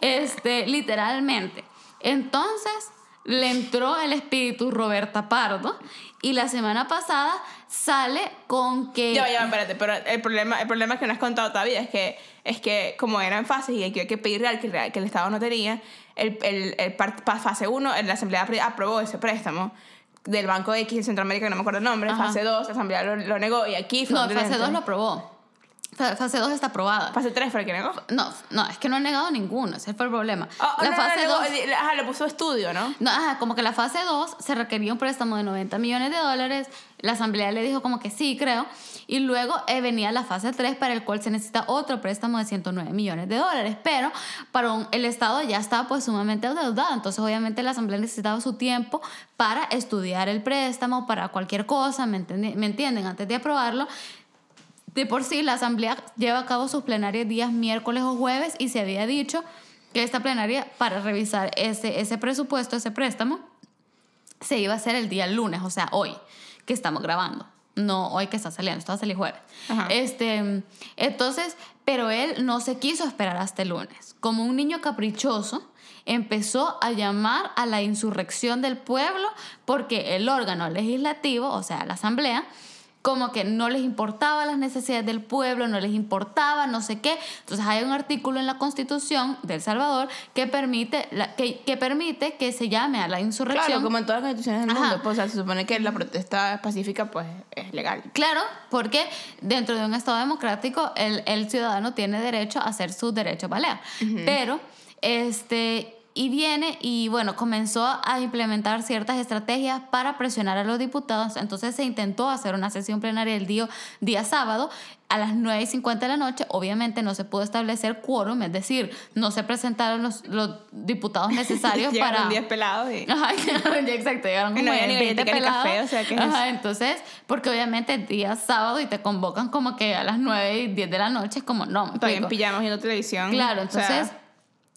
este, literalmente. Entonces, le entró el espíritu Roberta Pardo y la semana pasada sale con que... Ya, ya, espérate, pero el problema, el problema que no has contado todavía es que, es que como eran fases y que había que pedir real que, que el Estado no tenía, el, el, el par- pa- fase 1, la Asamblea aprobó ese préstamo del Banco X en Centroamérica, que no me acuerdo el nombre, Ajá. fase 2, la Asamblea lo, lo negó y aquí fue no, fase entró. 2 lo aprobó. Fa- Fase 2 está aprobada. Fase 3 fue que negó. No, no, es que no han negado ninguno, ese fue el problema. Ah, la no, no, fase negó, 2... eh, Ajá, le puso estudio, ¿no? No, ajá, como que la fase 2 se requería un préstamo de 90 millones de dólares. La asamblea le dijo como que sí, creo. Y luego eh, venía la fase 3 para el cual se necesita otro préstamo de 109 millones de dólares. Pero para un- el Estado ya estaba pues sumamente endeudado. Entonces obviamente la asamblea necesitaba su tiempo para estudiar el préstamo, para cualquier cosa, ¿me, entiende- ¿me entienden? Antes de aprobarlo. De por sí, la asamblea lleva a cabo sus plenarias días miércoles o jueves y se había dicho que esta plenaria para revisar ese, ese presupuesto, ese préstamo, se iba a hacer el día lunes, o sea, hoy, que estamos grabando. No hoy que está saliendo, esto va a salir jueves. Ajá. Este, entonces, pero él no se quiso esperar hasta el lunes. Como un niño caprichoso, empezó a llamar a la insurrección del pueblo porque el órgano legislativo, o sea, la asamblea, como que no les importaba las necesidades del pueblo, no les importaba no sé qué. Entonces hay un artículo en la Constitución de El Salvador que permite, la- que, que permite que se llame a la insurrección. Claro, como en todas las constituciones del Ajá. mundo. Pues, o sea, se supone que la protesta pacífica pues es legal. Claro, porque dentro de un Estado democrático el, el ciudadano tiene derecho a hacer sus derechos valer. Pero, este, y viene y bueno, comenzó a implementar ciertas estrategias para presionar a los diputados. Entonces se intentó hacer una sesión plenaria el día, día sábado a las 9 y 50 de la noche. Obviamente no se pudo establecer quórum, es decir, no se presentaron los, los diputados necesarios Llegaron para... 10 pelados y... Ajá, ya, exacto, llegaron no como ni 20 galletica ni pelados. café, o sea, ¿qué es Ajá, entonces, porque obviamente el día sábado y te convocan como que a las 9 y 10 de la noche, es como, no, Todavía en pijamas viendo televisión. Claro, O sea, entonces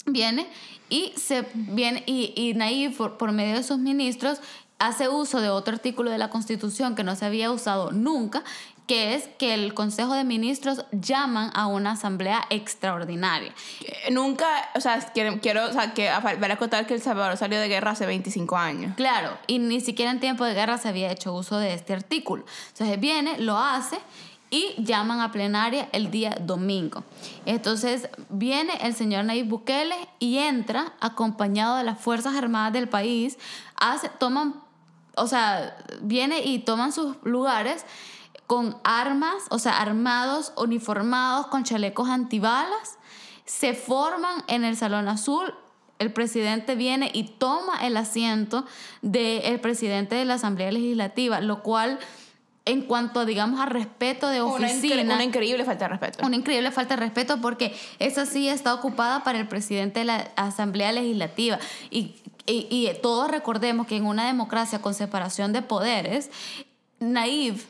viene y se viene y, y Nayib por, por medio de sus ministros hace uso de otro artículo de la Constitución que no se había usado nunca, que es que el Consejo de Ministros llaman a una asamblea extraordinaria. Nunca, o sea, quiero, quiero o sea, que vale acotar que El Salvador salió de guerra hace 25 años. Claro, y ni siquiera en tiempo de guerra se había hecho uso de este artículo. Entonces viene, lo hace y llaman a plenaria el día domingo. Entonces viene el señor Nayib Bukele y entra acompañado de las Fuerzas Armadas del país, hace, toman, o sea, viene y toman sus lugares con armas, o sea, armados, uniformados, con chalecos antibalas, se forman en el Salón Azul. El presidente viene y toma el asiento del presidente de la Asamblea Legislativa, lo cual en cuanto, digamos, a respeto de Una, oficina. incre- una increíble falta de respeto. Una increíble falta de respeto porque esa sí está ocupada para el presidente de la Asamblea Legislativa. Y, y, y todos recordemos que en una democracia con separación de poderes, Naive,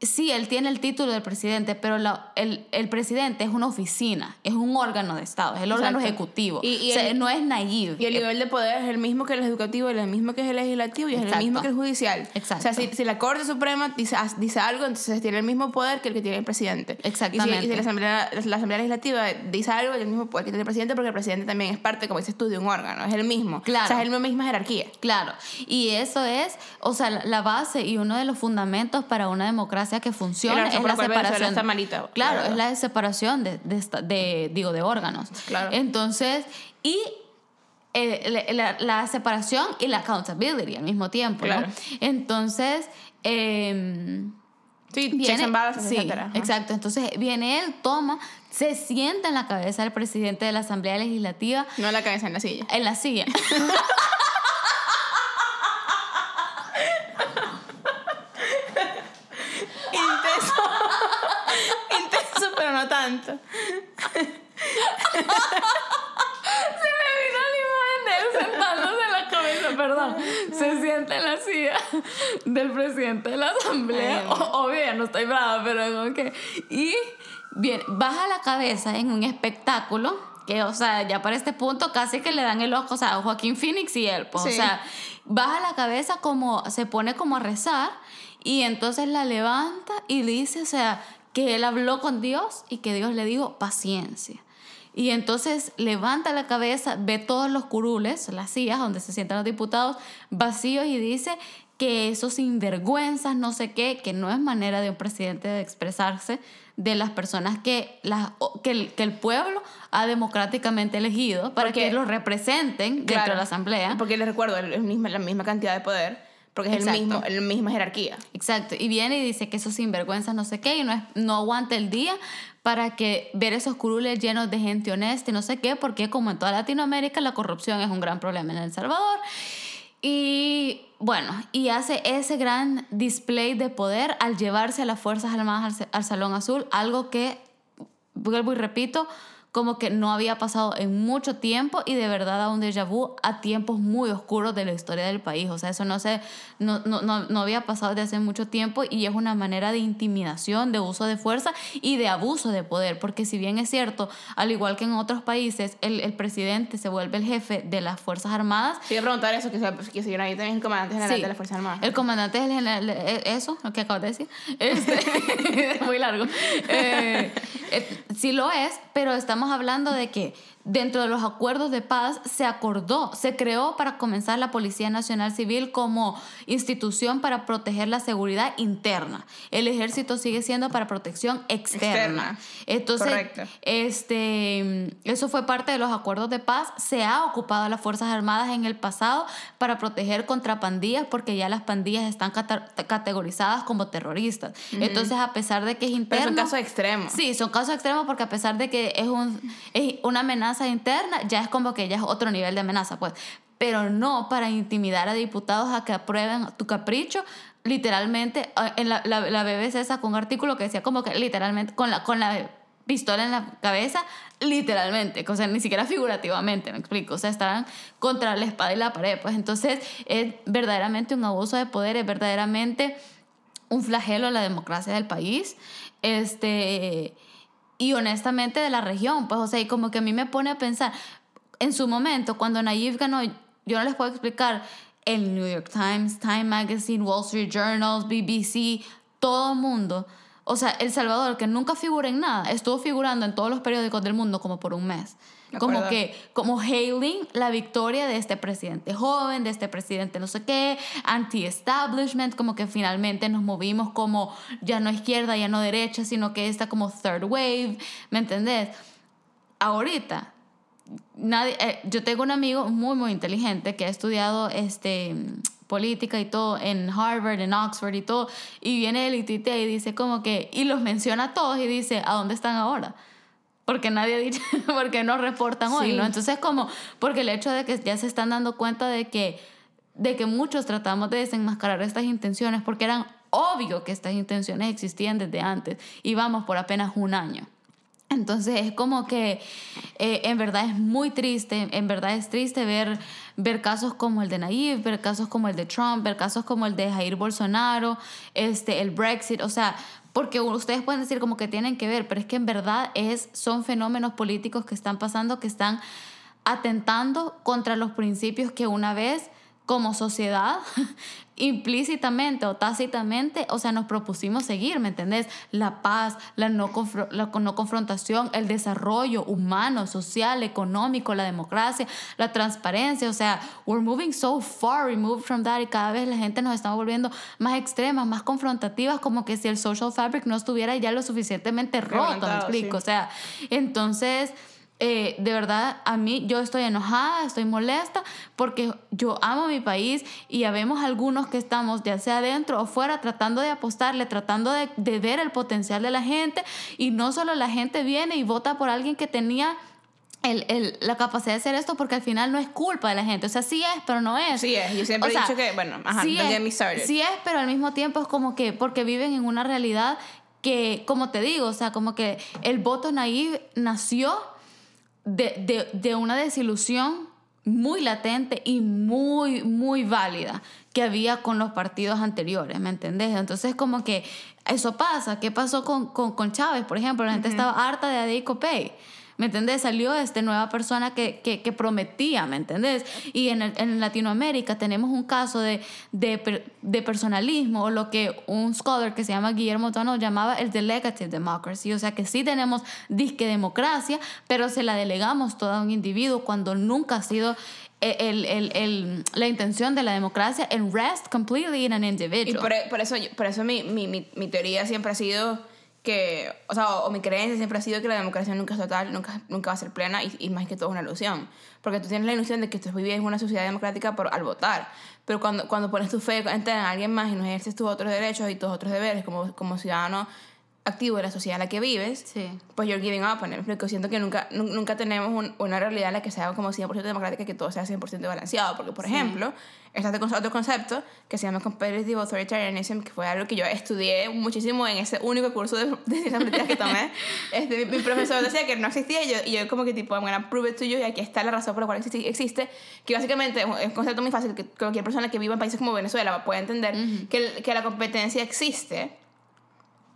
sí, él tiene el título del presidente, pero la- el, el presidente es una oficina, es un órgano de Estado, es el órgano Exacto. ejecutivo. Y- y O sea, el- no es Naive. Y el nivel de poder es el mismo que el educativo, es el mismo que el legislativo y es el mismo que el judicial. Exacto. O sea, si, si la Corte Suprema dice, dice algo, entonces tiene el mismo poder que el que tiene el presidente. Exactamente. Y si, y si la, asamblea, la Asamblea Legislativa dice algo, es el mismo poder que tiene el presidente porque el presidente también es parte, como dices tú, de un órgano. Es el mismo. Claro. O sea, es la misma jerarquía. Claro, y eso es, o sea, la base y uno de los fundamentos para una democracia que funcione es la separación. está malita, la claro, es la separación de, de, esta- de, digo, de órganos. Claro. Entonces, y eh, la, la- separación y la accountability al mismo tiempo, Claro. ¿no? Entonces, em, Sí, viene, checks and balances, sí, etcétera. Exacto. Entonces viene él, toma, se sienta en la cabeza del presidente de la Asamblea Legislativa No la cabeza en la silla. en la silla. Intenso. Intenso, pero no tanto. Se me vino la imagen de él sentándose la cabeza, perdón. Se sienta en la silla del presidente de la asamblea. Ay, O- Obvio, ya no estoy brava, pero como que. Y bien, baja la cabeza en un espectáculo que, o sea, ya para este punto casi que le dan el ojo, o sea, Joaquín Phoenix y él, pues, o sea, baja la cabeza como, se pone como a rezar y entonces la levanta y dice, o sea, que él habló con Dios y que Dios le dijo paciencia. Y entonces levanta la cabeza, ve todos los curules, las sillas donde se sientan los diputados vacíos y dice que esos sinvergüenzas, no sé qué, que no es manera de un presidente de expresarse de las personas que, las, que, el, que el pueblo ha democráticamente elegido para Porque- que los representen dentro Claro. de la asamblea. Porque les recuerdo, es la misma cantidad de poder, porque es el mismo, la misma jerarquía. Exacto, y viene y dice que esos sinvergüenzas no sé qué, y no, es, no aguanta el día para que ver esos curules llenos de gente honesta y no sé qué, porque como en toda Latinoamérica la corrupción es un gran problema en El Salvador. Y bueno, y hace ese gran display de poder al llevarse a las Fuerzas Armadas al, al Salón Azul, algo que, vuelvo y repito, como que no había pasado en mucho tiempo y de verdad da un déjà vu a tiempos muy oscuros de la historia del país. O sea, eso no, se, no, no, no, no había pasado desde hace mucho tiempo y es una manera de intimidación, de uso de fuerza y de abuso de poder. Porque si bien es cierto, al igual que en otros países, el, el presidente se vuelve el jefe de las Fuerzas Armadas, a preguntar eso, que, que si ahí también el comandante general Sí. de las Fuerzas Armadas. El comandante general, eh, eso, lo que acabo de decir, este, muy largo. Eh, eh, sí lo es, pero estamos hablando de que dentro de los acuerdos de paz se acordó, se creó para comenzar la Policía Nacional Civil como institución para proteger la seguridad interna. El ejército sigue siendo para protección externa. Externa. Entonces, Correcto. este, eso fue parte de los acuerdos de paz. Se ha ocupado a las Fuerzas Armadas en el pasado para proteger contra pandillas porque ya las pandillas están categorizadas como terroristas. Entonces, a pesar de que es Pero interno... son casos extremos. Sí, son casos extremos porque a pesar de que es, un, es una amenaza interna, ya es como que ya es otro nivel de amenaza, pues. Pero no para intimidar a diputados a que aprueben tu capricho. Literalmente, eh, en la, la, la BBC sacó un artículo que decía como que literalmente con la, con la pistola en la cabeza, literalmente, o sea, ni siquiera figurativamente, me explico, o sea, estaban contra la espada y la pared, pues entonces es verdaderamente un abuso de poder, es verdaderamente un flagelo a la democracia del país, este, y honestamente de la región, pues, o sea, y como que a mí me pone a pensar, en su momento, cuando Nayib ganó, yo no les puedo explicar el New York Times, Time Magazine, Wall Street Journal, BBC, todo el mundo. O sea, El Salvador, que nunca figura en nada, estuvo figurando en todos los periódicos del mundo como por un mes. Como acuerdo. que, como hailing la victoria de este presidente joven, de este presidente no sé qué, anti-establishment, como que finalmente nos movimos como ya no izquierda, ya no derecha, sino que esta como third wave, ¿me entendés? Ahorita, nadie, eh, yo tengo un amigo muy, muy inteligente que ha estudiado este, política y todo en Harvard, en Oxford y todo, y viene él y tuitea y dice como que, y los menciona a todos y dice, ¿a dónde están ahora? Porque nadie ha dicho, porque no reportan hoy. ¿no? Entonces como, porque el hecho de que ya se están dando cuenta de que, de que muchos tratamos de desenmascarar estas intenciones, porque eran obvio que estas intenciones existían desde antes, y vamos por apenas un año. Entonces es como que eh, en verdad es muy triste, en verdad es triste ver, ver casos como el de Nayib, ver casos como el de Trump, ver casos como el de Jair Bolsonaro, este, el Brexit, o sea, porque ustedes pueden decir como que tienen que ver, pero es que en verdad es, son fenómenos políticos que están pasando, que están atentando contra los principios que una vez como sociedad implícitamente o tácitamente, o sea, nos propusimos seguir, ¿me entendés? La paz, la no, la no confrontación, el desarrollo humano, social, económico, la democracia, la transparencia, o sea, we're moving so far removed from that y cada vez la gente nos está volviendo más extremas, más confrontativas, como que si el social fabric no estuviera ya lo suficientemente roto, ¿me explico? sí. O sea, entonces... eh, de verdad, a mí yo estoy enojada, estoy molesta porque yo amo mi país y ya vemos algunos que estamos ya sea adentro o fuera tratando de apostarle, tratando de, de ver el potencial de la gente y no solo la gente viene y vota por alguien que tenía el, el- la capacidad de hacer esto porque al final no es culpa de la gente, o sea, sí es, pero no es. Sí es, yo siempre O he sea, dicho que, bueno, ajá, sí es, me sí es, pero al mismo tiempo es como que porque viven en una realidad que, como te digo, o sea, como que el voto naive nació de, de, de una desilusión muy latente y muy, muy válida que había con los partidos anteriores, ¿me entendés? Entonces como que eso pasa. ¿Qué pasó con, con, con Chávez, por ejemplo? La gente estaba harta de Ade Copey. ¿Me entendés? Salió esta nueva persona que, que, prometía, ¿me entendés? Y en, el- en Latinoamérica tenemos un caso de, de, de personalismo, o lo que un scholar que se llama Guillermo Tono llamaba el delegative democracy. O sea que sí tenemos disque democracia, pero se la delegamos toda a un individuo cuando nunca ha sido el, el- el- la intención de la democracia en rest completely in an Y individual. por, por eso, por eso mi, mi, mi, mi teoría siempre ha sido que, o sea, o, mi creencia siempre ha sido que la democracia nunca es total, nunca, nunca va a ser plena y, y más que todo es una ilusión. Porque tú tienes la ilusión de que tú vives en una sociedad democrática por, al votar. Pero cuando, cuando pones tu fe en alguien más y no ejerces tus otros derechos y tus otros deberes como, como ciudadano activo de la sociedad en la que vives, Sí. pues you're giving up on it. Porque siento que nunca, nu- nunca tenemos un- una realidad en la que sea como 100% democrática que todo sea 100% balanceado. Porque, por ejemplo, está otro concepto que se llama Competitive Authoritarianism, que fue algo que yo estudié muchísimo en ese único curso de, de ciencias políticas que tomé. Este, mi, mi profesor decía que no existía y yo, y yo como que tipo, I'm gonna prove it to you y aquí está la razón por la cual existe, existe que básicamente es un, concepto muy fácil que cualquier persona que viva en países como Venezuela puede entender que la competencia existe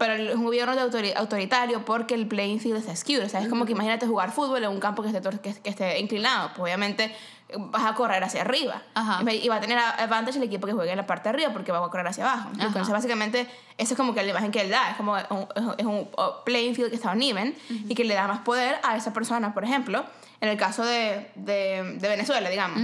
pero es un gobierno de autori- autoritario porque el playing field está skewed. O sea, es como que imagínate jugar fútbol en un campo que esté, que, que esté inclinado. Pues obviamente eh, vas a correr hacia arriba. Ajá. Y va a tener advantage el equipo que juegue en la parte de arriba porque va a correr hacia abajo. Ajá. Entonces, básicamente, esa es como que la imagen que él da. Es como un, es un uh, playing field que está uneven y que le da más poder a esa persona, por ejemplo, en el caso de, de, de Venezuela, digamos.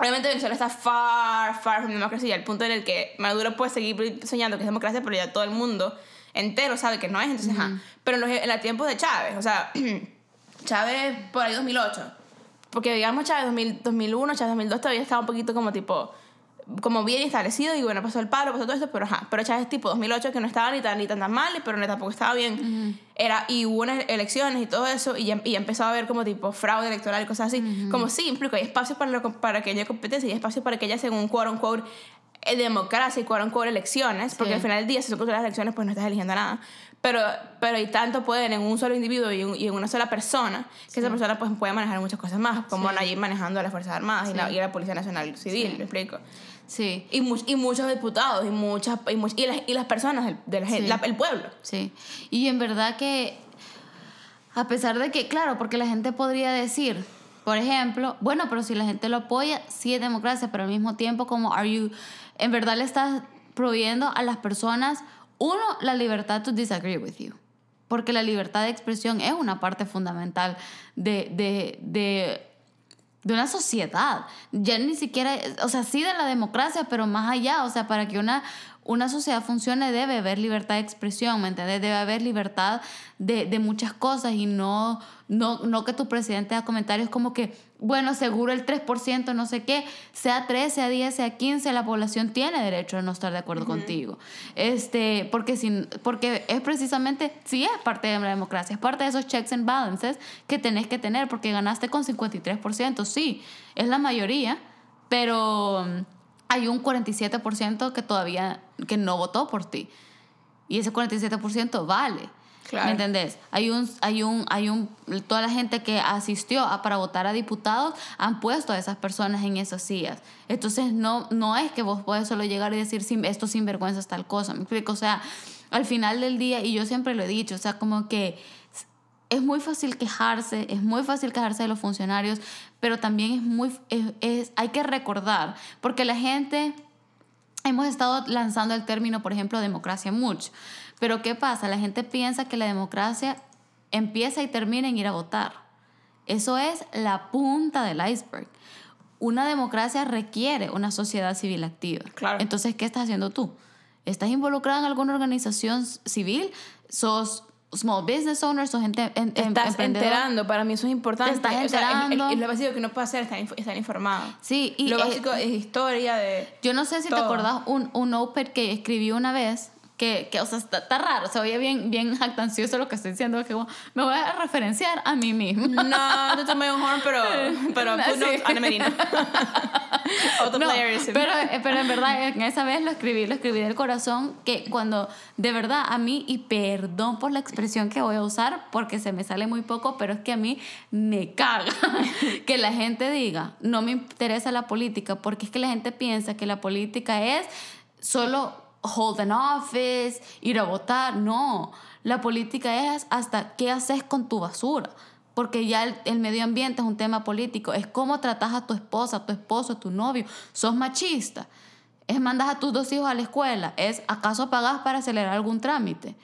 Obviamente Venezuela está far, far from democracy, al punto en el que Maduro puede seguir soñando que es democracia, pero ya todo el mundo entero sabe que no es, entonces, ajá. Pero en los, en los tiempos de Chávez, o sea, Chávez por ahí 2008, porque digamos Chávez 2000, 2001, Chávez 2002 todavía estaba un poquito como tipo, como bien establecido y bueno, pasó el paro, pasó todo esto, pero ajá, pero Chávez tipo 2008 que no estaba ni tan, ni tan, tan mal, pero ni tampoco estaba bien, era, y hubo unas elecciones y todo eso, y ya, y ya empezó a haber como tipo fraude electoral y cosas así, como sí, implico, hay espacio para, la co- para que haya competencia y hay espacio para que haya, según quote unquote, democracia y quote unquote elecciones, porque Sí. al final del día, si son las elecciones, pues no estás eligiendo nada. Pero, pero y tanto pueden en un solo individuo y, en- y en una sola persona, que esa persona pues puede manejar muchas cosas más, como Sí. Nayib manejando a las Fuerzas Armadas y, la, y la Policía Nacional Civil, Sí. ¿me explico? Sí, Y, mu- y muchos diputados y, muchas, y, much- y, las, y las personas del, de la gente, Sí. la- el pueblo. sí. Y en verdad que, a pesar de que, claro, porque la gente podría decir, Por ejemplo, bueno, pero si la gente lo apoya, sí es democracia, pero al mismo tiempo, como, are you, en verdad le estás proveyendo a las personas, uno, la libertad to disagree with you. Porque la libertad de expresión es una parte fundamental de, de, de de una sociedad. Ya ni siquiera, o sea, sí de la democracia, pero más allá, o sea, para que una, una sociedad funcione debe haber libertad de expresión, ¿me entiendes? Debe haber libertad de, de muchas cosas y no, no, no que tu presidente haga comentarios como que, bueno, seguro el 3%, no sé qué, sea 3, sea 10, sea 15, la población tiene derecho a no estar de acuerdo contigo. Este, porque, sin, porque es precisamente, sí es parte de la democracia, es parte de esos checks and balances que tenés que tener, porque ganaste con 53%, sí, es la mayoría, pero hay un 47% que todavía que no votó por ti. Y ese 47% vale. ¿Me entendés? Hay un, hay un, hay un, toda la gente que asistió a, para votar a diputados han puesto a esas personas en esas sillas. Entonces no, no es que vos podés solo llegar y decir, esto sinvergüenza es tal cosa. ¿Me explico? O sea, al final del día, y yo siempre lo he dicho, o sea, como que es muy fácil quejarse, es muy fácil quejarse de los funcionarios, pero también es muy, es, hay que recordar, porque la gente, hemos estado lanzando el término, por ejemplo, democracia mucho, pero ¿qué pasa? La gente piensa que la democracia empieza y termina en ir a votar. Eso es la punta del iceberg. Una democracia requiere una sociedad civil activa. Claro. Entonces, ¿qué estás haciendo tú? ¿Estás involucrado en alguna organización civil? ¿Sos small business owners o gente en, estás enterando para mí eso es importante. Estás enterando. o lo básico que no puede hacer es estar, informado. Sí y lo básico es historia de yo no sé si te acordás un un que escribí una vez que, que o sea, está, raro, se oye bien, bien jactancioso lo que estoy diciendo, que me voy a referenciar a mí mismo. No, te tomé un horn, pero, pero no, sí. Ana no, pero, eh, pero en verdad, en esa vez lo escribí, lo escribí del corazón, que cuando, de verdad, a mí, y perdón por la expresión que voy a usar, porque se me sale muy poco, pero es que a mí me caga que la gente diga, no me interesa la política, porque es que la gente piensa que la política es solo hold an office, ir a votar. No, la política es hasta qué haces con tu basura. Porque ya el, medio ambiente es un tema político. Es cómo tratas a tu esposa, a tu esposo, a tu novio. Sos machista. Es mandas a tus dos hijos a la escuela. Es acaso pagas para acelerar algún trámite.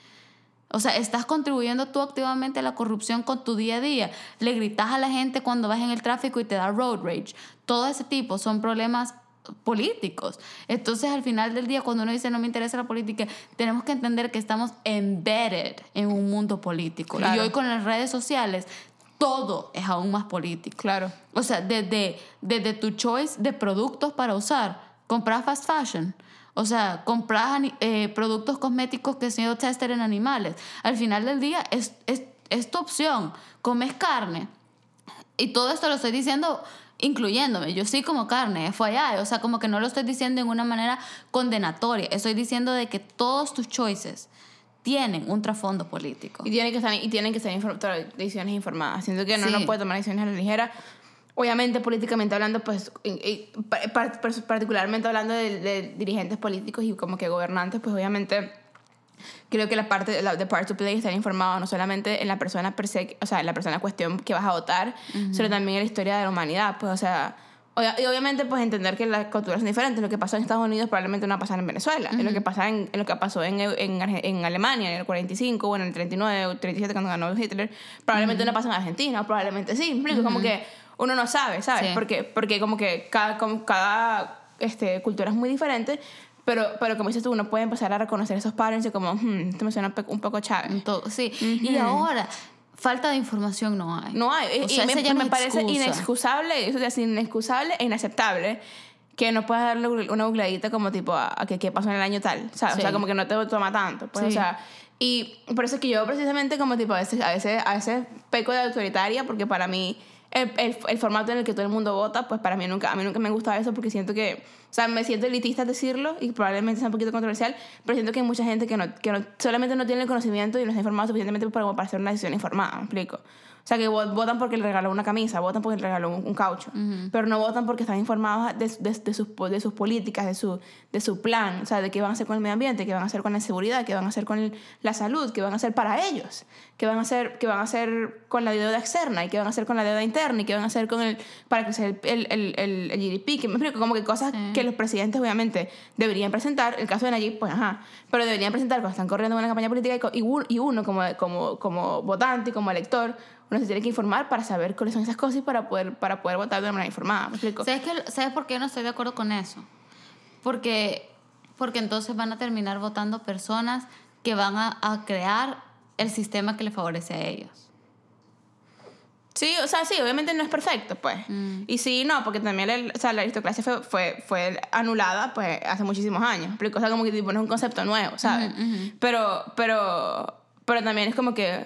O sea, estás contribuyendo tú activamente a la corrupción con tu día a día. Le gritas a la gente cuando vas en el tráfico y te da road rage. Todo ese tipo son problemas políticos. Entonces, al final del día, cuando uno dice no me interesa la política, tenemos que entender que estamos embedded en un mundo político. Y hoy con las redes sociales, todo es aún más político. Claro. O sea, desde, desde tu choice de productos para usar, comprar fast fashion. O sea, comprar eh, productos cosméticos que han sido tested en animales. Al final del día es, es, es tu opción. Comes carne. Y todo esto lo estoy diciendo incluyéndome. Yo sí como carne, fue allá. O sea, como que no lo estoy diciendo en una manera condenatoria. Estoy diciendo de que todos tus choices tienen un trasfondo político. Y tienen que estar, y tienen que ser decisiones informadas. Siento que no, no puede tomar decisiones a la ligera. Obviamente, políticamente hablando, pues, particularmente hablando de, de dirigentes políticos y como que gobernantes, pues obviamente creo que la parte de, la, part to play estar informado no solamente en la persona per se, o sea, en la persona cuestión que vas a votar, sino también en la historia de la humanidad, pues, o sea, y obviamente pues entender que las culturas son diferentes, lo que pasó en Estados Unidos probablemente no va a pasar en Venezuela, es lo que pasa en, lo que pasó en, en, en, Alemania en el 45 o en el 39 o 37 cuando ganó Hitler, probablemente no pasa en Argentina, probablemente sí, como que uno no sabe, ¿sabes? Porque, porque como que cada, como cada este, cultura es muy diferente, pero, pero como dices tú, uno puede empezar a reconocer esos patterns y como, hmm, esto me suena un poco chave. Sí, y ahora, falta de información no hay. No hay. y, me, me parece inexcusable, eso es inexcusable e inaceptable que no puedas darle una googleadita como tipo a, que qué pasó en el año tal, O sea, como que no te toma tanto. Pues, o sea, y por eso es que yo precisamente como tipo a veces, a veces, a veces peco de autoritaria porque para mí el, formato en el que todo el mundo vota, pues para mí nunca, a mí nunca me gusta eso porque siento que O sea, me siento elitista decirlo y probablemente sea un poquito controversial, pero siento que hay mucha gente que, no, que no, solamente no tiene el conocimiento y no está informado suficientemente para, para hacer una decisión informada, ¿me explico? O sea, que votan porque le regaló una camisa, votan porque le regaló un, caucho, pero no votan porque están informados de, de, de, sus, de sus políticas, de su, de su plan, o sea, de qué van a hacer con el medio ambiente, qué van a hacer con la seguridad, qué van a hacer con la salud, qué van a hacer para ellos, qué van a hacer, qué van a hacer con la deuda externa y qué van a hacer con la deuda interna y qué van a hacer con el, para crecer el, el, el, el GDP, que me explico, como que cosas que los presidentes obviamente deberían presentar, el caso de Nayib, pues ajá, pero deberían presentar cuando están corriendo una campaña política y, y uno como, como, como votante y como elector, uno se tiene que informar para saber cuáles son esas cosas y para poder, para poder votar de manera informada. ¿Me explico? ¿Sabes, que, ¿Sabes por qué no estoy de acuerdo con eso? Porque, porque entonces van a terminar votando personas que van a, a crear el sistema que les favorece a ellos. Sí, o sea, sí, obviamente no es perfecto, pues. Mm. Y sí, no, porque también el, o sea, la aristocracia fue, fue, fue, anulada, pues, hace muchísimos años. O sea, como que tipo, no es un concepto nuevo, ¿sabes? Pero, pero, pero también es como que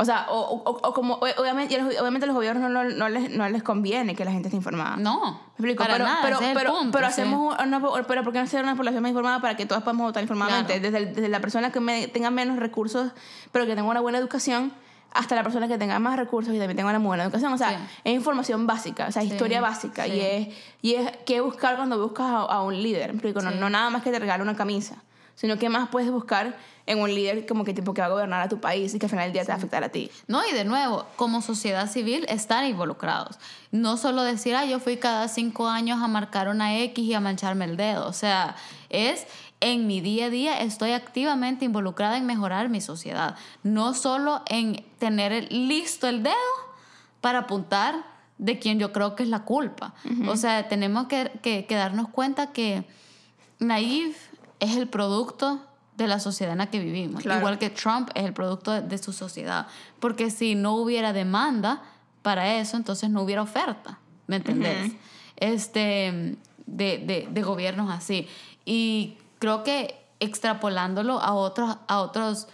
o sea, o, o, o como, obviamente, obviamente a los gobiernos no, no, les, no les conviene que la gente esté informada. No, ¿Me explico? pero, nada, pero, pero, punto, pero hacemos una, pero ¿por qué no hacer una población más informada para que todas podamos votar informadamente? Desde, desde, la persona que me, tenga menos recursos, pero que tenga una buena educación, hasta la persona que tenga más recursos y también tenga una buena educación. O sea, es información básica, o sea, historia básica. Y es, y es qué buscar cuando buscas a, un líder. No, no nada más que te regale una camisa, sino qué más puedes buscar en un líder como que tipo que va a gobernar a tu país y que al final del día te va a afectar a ti. No, y de nuevo, como sociedad civil están involucrados. No solo decir, ah, yo fui cada cinco años a marcar una X y a mancharme el dedo. O sea, es en mi día a día estoy activamente involucrada en mejorar mi sociedad. No solo en tener listo el dedo para apuntar de quien yo creo que es la culpa. O sea, tenemos que, que, que darnos cuenta que Naive es el producto de la sociedad en la que vivimos. Igual que Trump es el producto de, su sociedad. Porque si no hubiera demanda para eso, entonces no hubiera oferta. ¿Me entendés? este, de, de, de, gobiernos así. Y creo que extrapolándolo a otros, a otros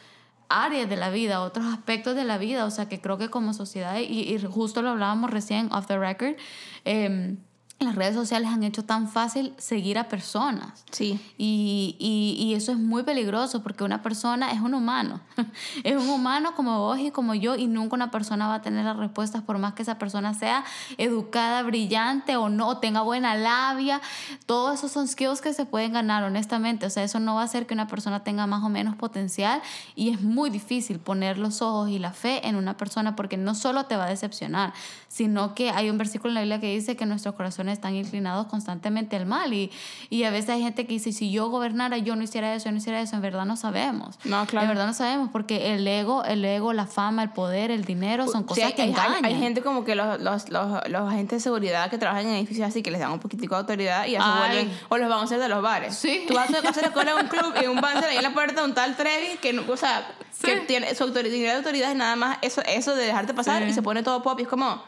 áreas de la vida, a otros aspectos de la vida, o sea que creo que como sociedad, y, y justo lo hablábamos recién off the record, eh, las redes sociales han hecho tan fácil seguir a personas. Sí. Y, y, y, eso es muy peligroso porque una persona es un humano. es un humano como vos y como yo y nunca una persona va a tener las respuestas por más que esa persona sea educada, brillante o no, tenga buena labia. Todos esos son skills que se pueden ganar, honestamente. O sea, eso no va a hacer que una persona tenga más o menos potencial y es muy difícil poner los ojos y la fe en una persona porque no solo te va a decepcionar, sino que hay un versículo en la Biblia que dice que nuestros corazones están inclinados constantemente al mal. Y, y a veces hay gente que dice, si yo gobernara, yo no hiciera eso, yo no hiciera eso. En verdad no sabemos. No, claro. En verdad no sabemos porque el ego, el ego, la fama, el poder, el dinero son cosas que engañan. Hay, gente como que los, los, los, los, agentes de seguridad que trabajan en edificios así que les dan un poquitico de autoridad y ya se vuelven, o los van a hacer de los bares. Sí. Tú vas a hacer la cola en un club y un bouncer ahí en la puerta un tal Trevi que, o sea, que tiene su autoridad, de autoridad es nada más eso, eso de dejarte pasar y se pone todo pop y es como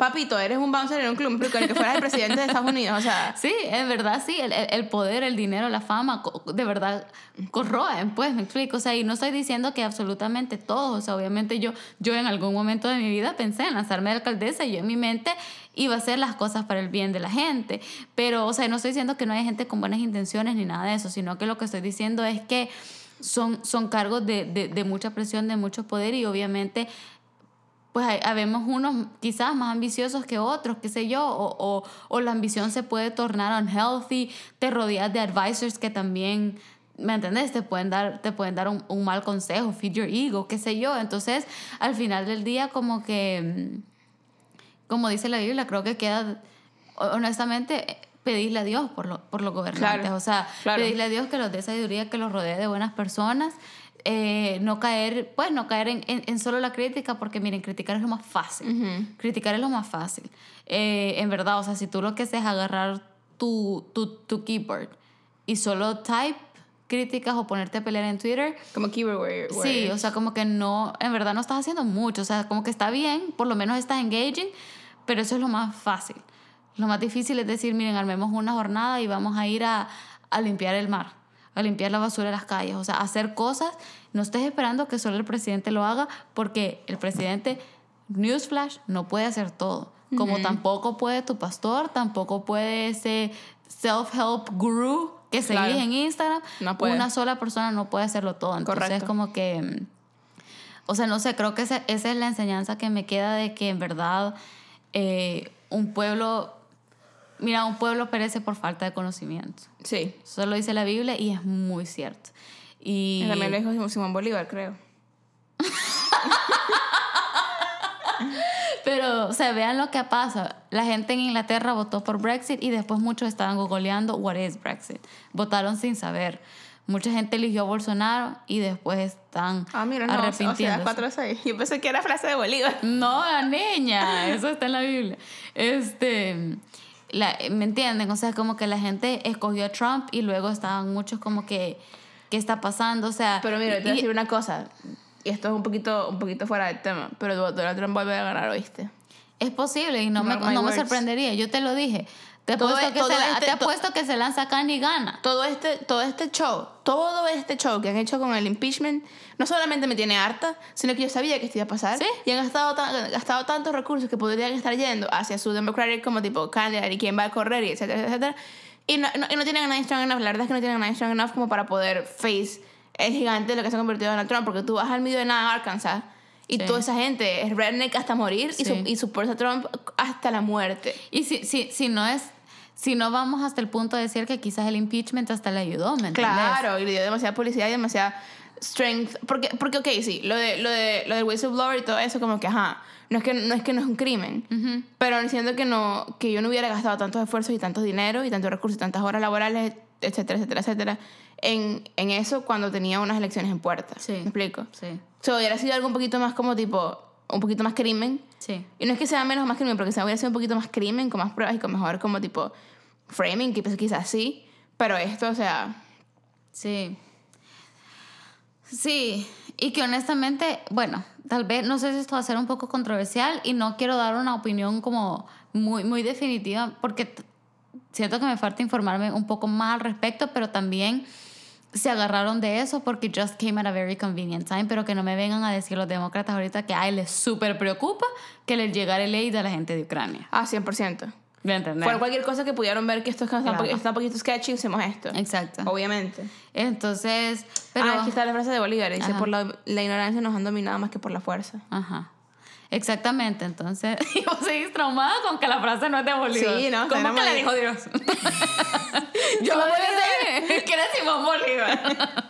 papito, eres un bouncer en un club, pero que fueras el presidente de Estados Unidos, o sea... Sí, en verdad, sí, el, poder, el dinero, la fama, de verdad corroen, pues, me explico, o sea, y no estoy diciendo que absolutamente todos, o sea, obviamente yo, yo en algún momento de mi vida pensé en lanzarme de alcaldesa y yo en mi mente iba a hacer las cosas para el bien de la gente, pero, o sea, no estoy diciendo que no hay gente con buenas intenciones ni nada de eso, sino que lo que estoy diciendo es que son, son cargos de, de mucha presión, de mucho poder y obviamente pues habemos unos quizás más ambiciosos que otros, qué sé yo, o, o, o, la ambición se puede tornar unhealthy, te rodeas de advisors que también, ¿me entendés? Te pueden dar, te pueden dar un, un, mal consejo, feed your ego, qué sé yo. Entonces, al final del día, como que, mm, como dice la Biblia, creo que queda, honestamente, pedirle a Dios por, lo, por los gobernantes. o sea, pedirle a Dios que los dé sabiduría, que los rodee de buenas personas eh, no caer, pues no caer en, en, solo la crítica, porque miren, criticar es lo más fácil. Criticar es lo más fácil. Eh, en verdad, o sea, si tú lo que haces es agarrar tu, tu, tu keyboard y solo type críticas o ponerte a pelear en Twitter. Como keyboard Sí, o sea, como que no, en verdad no estás haciendo mucho. O sea, como que está bien, por lo menos estás engaging, pero eso es lo más fácil. Lo más difícil es decir, miren, armemos una jornada y vamos a ir a, a limpiar el mar a limpiar la basura de las calles, o sea, hacer cosas. No estés esperando que solo el presidente lo haga, porque el presidente, newsflash, no puede hacer todo. Como tampoco puede tu pastor, tampoco puede ese self-help guru que seguís en Instagram, No puede. una sola persona no puede hacerlo todo. Entonces Correcto. como que, mm, o sea, no sé, creo que esa, esa es la enseñanza que me queda de que en verdad eh, un pueblo, mira, un pueblo perece por falta de conocimiento. Sí. Eso lo dice la Biblia y es muy cierto. Y También lo dijo Simón Bolívar, creo. Pero, o sea, vean lo que pasa. La gente en Inglaterra votó por Brexit y después muchos estaban googleando what is Brexit. Votaron sin saber. Mucha gente eligió a Bolsonaro y después están Ah, mira, no, o sea, arrepintiéndose. 4 a 6. Yo pensé que era frase de Bolívar. No, niña, eso está en la Biblia. Este, la- ¿me entienden? O sea, como que la gente escogió a Trump y luego estaban muchos como que, ¿qué está pasando? O sea, Pero mira, te voy a decir una cosa. Y esto es un poquito, un poquito fuera del tema. Pero Donald Trump vuelve a ganar, ¿oíste? Es posible y no, me, Mark no me sorprendería. Yo te lo dije. Te Todo apuesto, e- que, todo se, la- este- te to- apuesto que se y gana. Todo este, todo este show, todo este show que han hecho con el impeachment, no solamente me tiene harta, sino que yo sabía que esto iba a pasar. Sí. Y han gastado, tan- gastado tantos recursos que podrían estar yendo hacia su Democratic como tipo candidate y quién va a correr y etcétera, etcétera. Y no, no, y no tienen a nadie strong enough. La verdad es que no tienen a nadie strong enough como para poder face el gigante de lo que se ha convertido Donald Trump. Porque tú vas al medio de nada, Arkansas, y Sí. toda esa gente es redneck hasta morir y, Sí. su, y supporta a Trump hasta la muerte. Y si, si, si no es, si no vamos hasta el punto de decir que quizás el impeachment hasta le ayudó, ¿me entiendes? Claro, y le dio demasiada publicidad y demasiada strength. Porque, porque ok, sí, lo, de, lo, de, lo del whistleblower y todo eso, como que, ajá, no es que no es, que no es un crimen. Ujú. Pero siento que, no, que yo no hubiera gastado tantos esfuerzos y tanto dinero y tantos recursos y tantas horas laborales, etcétera, etcétera, etcétera, en, en eso cuando tenía unas elecciones en puerta. Sí. ¿Me explico? Sí, O hubiera sido algo un poquito más como tipo, un poquito más crimen. sí. Y no es que sea menos o más crimen, porque se hubiera sido un poquito más crimen, con más pruebas y con mejor como tipo framing, quizás sí. Pero esto, o sea, Sí. Sí, y que honestamente, bueno, tal vez, no sé si esto va a ser un poco controversial y no quiero dar una opinión como muy, muy definitiva porque siento que me falta informarme un poco más al respecto, pero también se agarraron de eso porque just came at a very convenient time, pero que no me vengan a decir los demócratas ahorita que a él les súper preocupa que les llegara el aid a la gente de Ucrania. ah, 100%. ¿Me entendés? Por cualquier cosa que pudieron ver que esto está, Claro. está un poquito sketchy, hacemos esto. Exacto. Obviamente. Entonces, pero... ah, aquí está la frase de Bolívar. Dice, Ajá. por la, la ignorancia nos han dominado más que por la fuerza. Ajá. Exactamente, entonces, y vos seguís traumada con que la frase no es de Bolívar. Sí, no, ¿Cómo que la dijo Dios? Yo Simón pensé que era Simón Bolívar.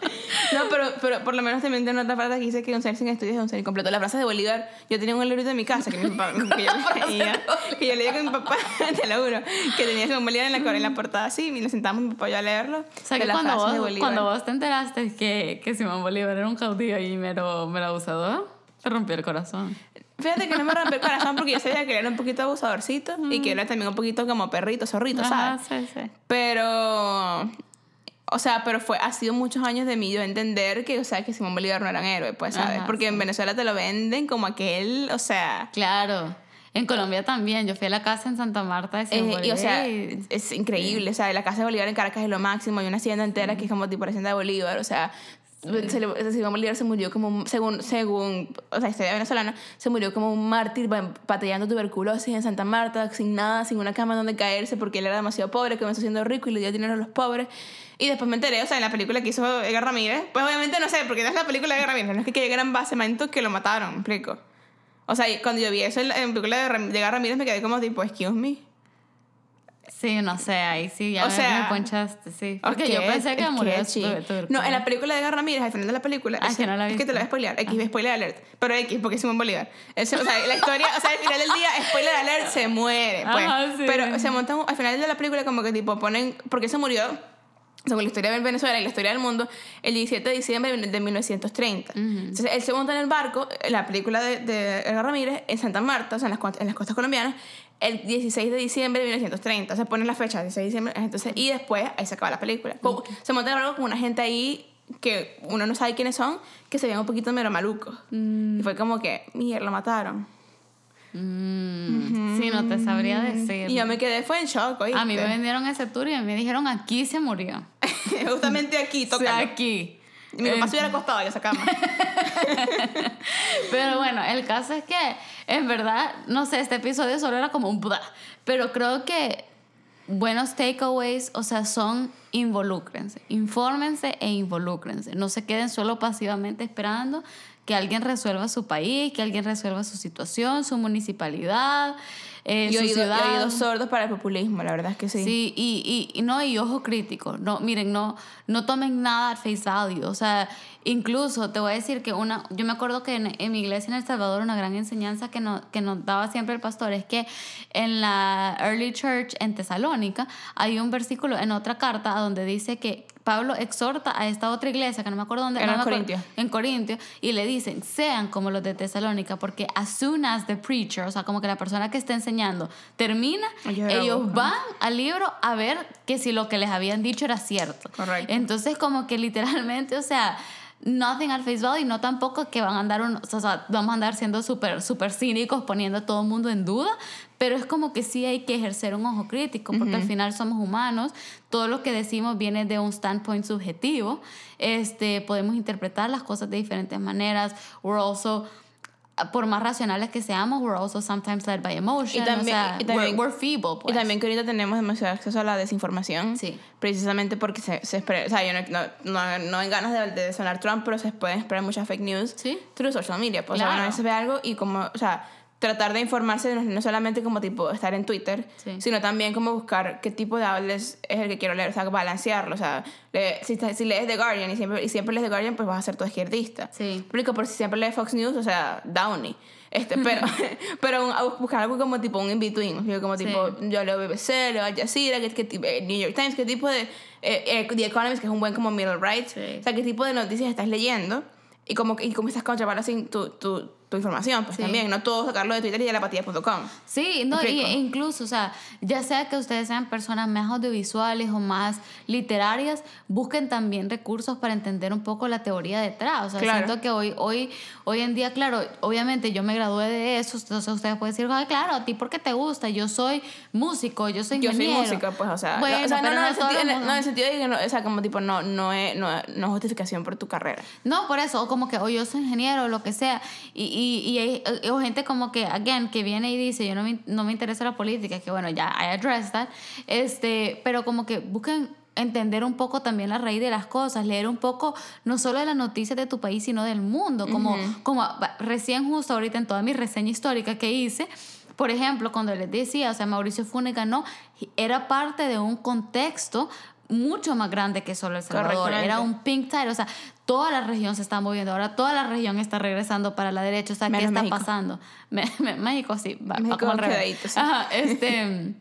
Pero, por lo menos también tiene otra frase que dice que un ser sin estudios es un ser incompleto. La frase de Bolívar, yo tenía un librito en mi casa que mi papá, que yo leía, que yo leía con mi papá, te lo juro, que tenía Simón Bolívar en la, en la portada así, y nos sentamos mi papá y yo a leerlo. O sea que cuando vos, cuando vos te enteraste que, que Simón Bolívar era un caudillo y mero, mero abusador, te rompió el corazón. Fíjate que no me rompió el corazón porque yo sabía que era un poquito abusadorcito y que era también un poquito como perrito, zorrito, Ajá, ¿sabes? sí, sí. Pero, o sea, pero fue, ha sido muchos años de mí yo entender que, o sea, que Simón Bolívar no era un héroe, pues, ¿sabes? Ajá, Porque en Venezuela te lo venden como aquel, o sea, Claro. En Colombia también. Yo fui a la casa en Santa Marta de Simón eh, y, Bolívar. o sea, es increíble, o sea, la casa de Bolívar en Caracas es lo máximo, hay una hacienda entera que es como tipo la hacienda de Bolívar, o sea, Simón Bolívar se murió como, un- según, según, o sea, historia venezolana, se murió como un mártir ba- batallando tuberculosis en Santa Marta, sin nada, sin una cama donde caerse, porque él era demasiado pobre, comenzó siendo rico y le dio dinero a los pobres. Y después me enteré, o sea, en la película que hizo Edgar Ramírez, pues obviamente no sé, porque no es la película de Edgar Ramírez, no es que, llegaran basamentos que lo mataron, me explico. O sea, cuando yo vi eso en la película de Ram- de Edgar Ramírez me quedé como tipo, excuse me. Sí, no sé, ahí sí, ya O me, sea, me ponchaste, sí. Porque Ok, yo pensé que murió. No, en la película de Edgar Ramírez, al final de la película. Ah, es, que no la es que te la voy a spoilear. X, spoiler alert. Pero X, porque es Simón Bolívar. Eso, o sea, la historia, o sea, al final del día, spoiler alert, se muere. Pues. Ajá, sí. Pero se montan, al final de la película, como que tipo ponen. Porque se murió, según la historia de Venezuela y la historia del mundo, el 17 de diciembre de 1930. Entonces, él se monta en el barco, en la película de, de Edgar Ramírez, en Santa Marta, o sea, en las, en las costas colombianas, el 16 de diciembre de 1930. O sea, ponen la fecha, 16 de diciembre, entonces, y después ahí se acaba la película. Como- Se monta en el barco con una gente ahí que uno no sabe quiénes son, que se veían un poquito mero malucos. Y fue como que, mierda, lo mataron. Mm, Sí, no te sabría decir. Y yo me quedé, fue en shock, ¿oíste? A mí me vendieron ese tour y me dijeron aquí se murió. Justamente aquí, O sea, toca. aquí. Y mi papá Eh, se hubiera acostado en esa cama. Pero bueno, el caso es que, en verdad, no sé, este episodio solo era como un bla. Pero creo que buenos takeaways, o sea, son involúcrense, infórmense e involúcrense. No se queden solo pasivamente esperando que alguien resuelva su país, que alguien resuelva su situación, su municipalidad, eh, Y su oído- y ciudad. oídos sordos para el populismo, la verdad es que sí. Sí, y, y, y no, y ojo crítico. No, miren, no, no tomen nada at face value. O sea, incluso te voy a decir que una, yo me acuerdo que en, en mi iglesia en El Salvador una gran enseñanza que, no, que nos daba siempre el pastor es que en la early church en Tesalónica hay un versículo en otra carta donde dice que Pablo exhorta a esta otra iglesia, que no me acuerdo dónde, En no Corintios. en Corintio y le dicen, sean como los de Tesalónica, porque as soon as the preacher, o sea, como que la persona que está enseñando termina, Ellos van al libro a ver que si lo que les habían dicho era cierto. Correcto. Entonces, como que literalmente, o sea, nothing al face value y no tampoco que van a andar, un- o sea, vamos a andar siendo súper súper cínicos, poniendo a todo el mundo en duda, pero es como que sí hay que ejercer un ojo crítico, porque al final somos humanos, todo lo que decimos viene de un standpoint subjetivo, este, podemos interpretar las cosas de diferentes maneras, we're also por más racionales que seamos, we're also sometimes led by emotion. Y también- o sea, y también- we're, we're feeble, pues. Y también que ahorita tenemos demasiado acceso a la desinformación. Sí. Precisamente porque se, se espera, o sea, yo no, no, no, no en ganas de, de sonar Trump, pero se pueden esperar muchas fake news Sí. through social media. Pues, o sea, Claro. vez se ve algo y como, o sea, tratar de informarse no, solamente como tipo estar en Twitter, Sí. sino también como buscar qué tipo de outlets es el que quiero leer, o sea, balancearlo. O sea, le- si, si lees The Guardian y siempre, y siempre lees The Guardian, pues vas a ser todo izquierdista. Sí. Explico, por si siempre lees Fox News, o sea, Downey. Este, pero pero un- buscar algo como tipo un in-between. Como Sí. tipo, yo leo BBC, leo Al Jazeera, ¿qué, qué tipo- eh, New York Times, qué tipo de... eh, eh, The Economist, que es un buen como middle right. Sí. O sea, qué tipo de noticias estás leyendo y cómo, y cómo estás contrabalancing tu, tu, tu información. Pues Sí. también, no todo sacarlo de Twitter y de lapatía.com. Sí, no, y, incluso, o sea, ya sea que ustedes sean personas más audiovisuales o más literarias, busquen también recursos para entender un poco la teoría detrás. O sea, Claro. siento que hoy, hoy, hoy en día, claro, obviamente yo me gradué de eso, entonces ustedes pueden decir, ay, claro, a ti porque te gusta, yo soy músico, yo soy Yo soy ingeniero. música, pues, o sea, no, Bueno, o sea, no, no, no sentido, en el- no, en el sentido de que, no, o sea, como tipo, no, no, es, no, no es justificación por tu carrera. No, por eso, o como que, o yo soy ingeniero, o lo que sea. Y, y, y hay o gente como que, again, que viene y dice, yo no me, no me interesa la política, que bueno, ya I addressed that. Este, pero como que busquen entender un poco también la raíz de las cosas, leer un poco no solo de las noticias de tu país, sino del mundo. Como, como va- recién justo ahorita en toda mi reseña histórica que hice, por ejemplo, cuando les decía, o sea, Mauricio Funes ganó, era parte de un contexto mucho más grande que solo El Salvador. Era un pink tide, o sea, toda la región se está moviendo. Ahora toda la región está regresando para la derecha. O sea, ¿qué Menos está México. pasando? Me- me- México sí, va, va México como al revés. quedadito, sí. Ajá, este,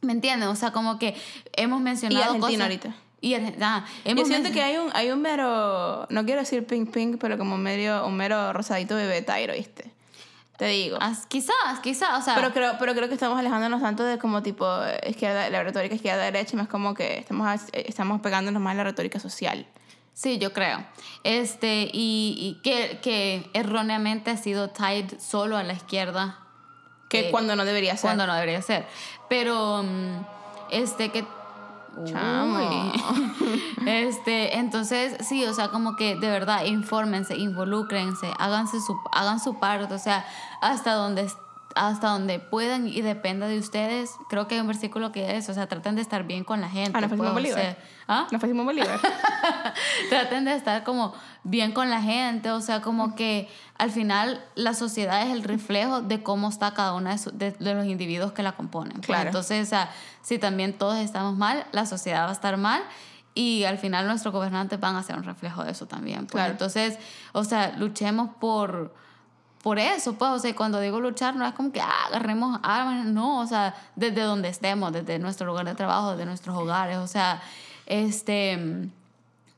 ¿me entienden? O sea, como que hemos mencionado Y Argentina cosas- ahorita. Y Argentina, Yo hemos siento men- que hay un, hay un mero, no quiero decir pink pink, pero como medio, un mero rosadito bebé Tyro, ¿viste? Te digo. As- Quizás, quizás, o sea... Pero creo, pero creo que estamos alejándonos tanto de como tipo izquierda, la retórica izquierda-derecha, más como que estamos, a- estamos pegándonos más a la retórica social. Sí, yo creo. Este, y, y que, que erróneamente ha sido tied solo a la izquierda. Que Eh, cuando no debería ser. Cuando no debería ser. Pero, mm, este, que... Chamo. Este, entonces, sí, o sea, como que de verdad, infórmense, involúcrense, háganse su, hagan su parte, o sea, hasta donde, hasta donde puedan y dependa de ustedes. Creo que hay un versículo que es, o sea, traten de estar bien con la gente. Ah, no fue pues, o Bolívar. sea, ¿ah? No fue Simón Bolívar. traten de estar como bien con la gente, o sea, como que al final la sociedad es el reflejo de cómo está cada uno de, su- de- de los individuos que la componen. Pues, Claro. entonces, o sea, si también todos estamos mal, la sociedad va a estar mal y al final nuestros gobernantes van a ser un reflejo de eso también. Pues. Claro. Entonces, o sea, luchemos por por eso, pues, o sea, cuando digo luchar no es como que ah, agarremos armas, no, o sea, desde donde estemos, desde nuestro lugar de trabajo, desde nuestros hogares, o sea, este,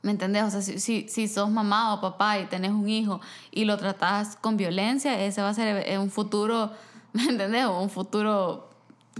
¿me entendés? O sea, si, si, si sos mamá o papá y tenés un hijo y lo tratás con violencia, ese va a ser eh, un futuro, ¿me entendés? Un futuro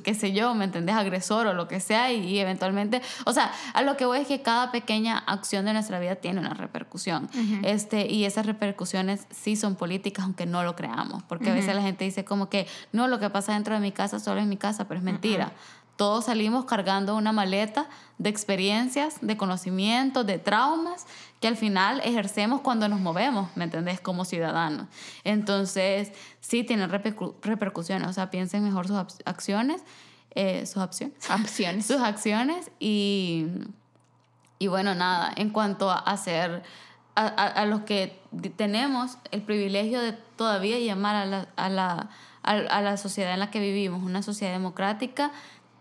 qué sé yo, ¿me entendés? Agresor o lo que sea y, y eventualmente, o sea, a lo que voy es que cada pequeña acción de nuestra vida tiene una repercusión. este, y esas repercusiones sí son políticas, aunque no lo creamos, porque a veces la gente dice como que, no, lo que pasa dentro de mi casa solo es mi casa, pero es mentira. Todos salimos cargando una maleta de experiencias, de conocimientos, de traumas que al final ejercemos cuando nos movemos, ¿me entendés? Como ciudadanos. Entonces, sí tienen repercu- repercusiones, o sea, piensen mejor sus acciones eh, sus opciones. Opciones. sus acciones y, y bueno, nada, en cuanto a hacer, a, a, a los que tenemos el privilegio de todavía llamar a la, a, la, a la sociedad en la que vivimos, una sociedad democrática,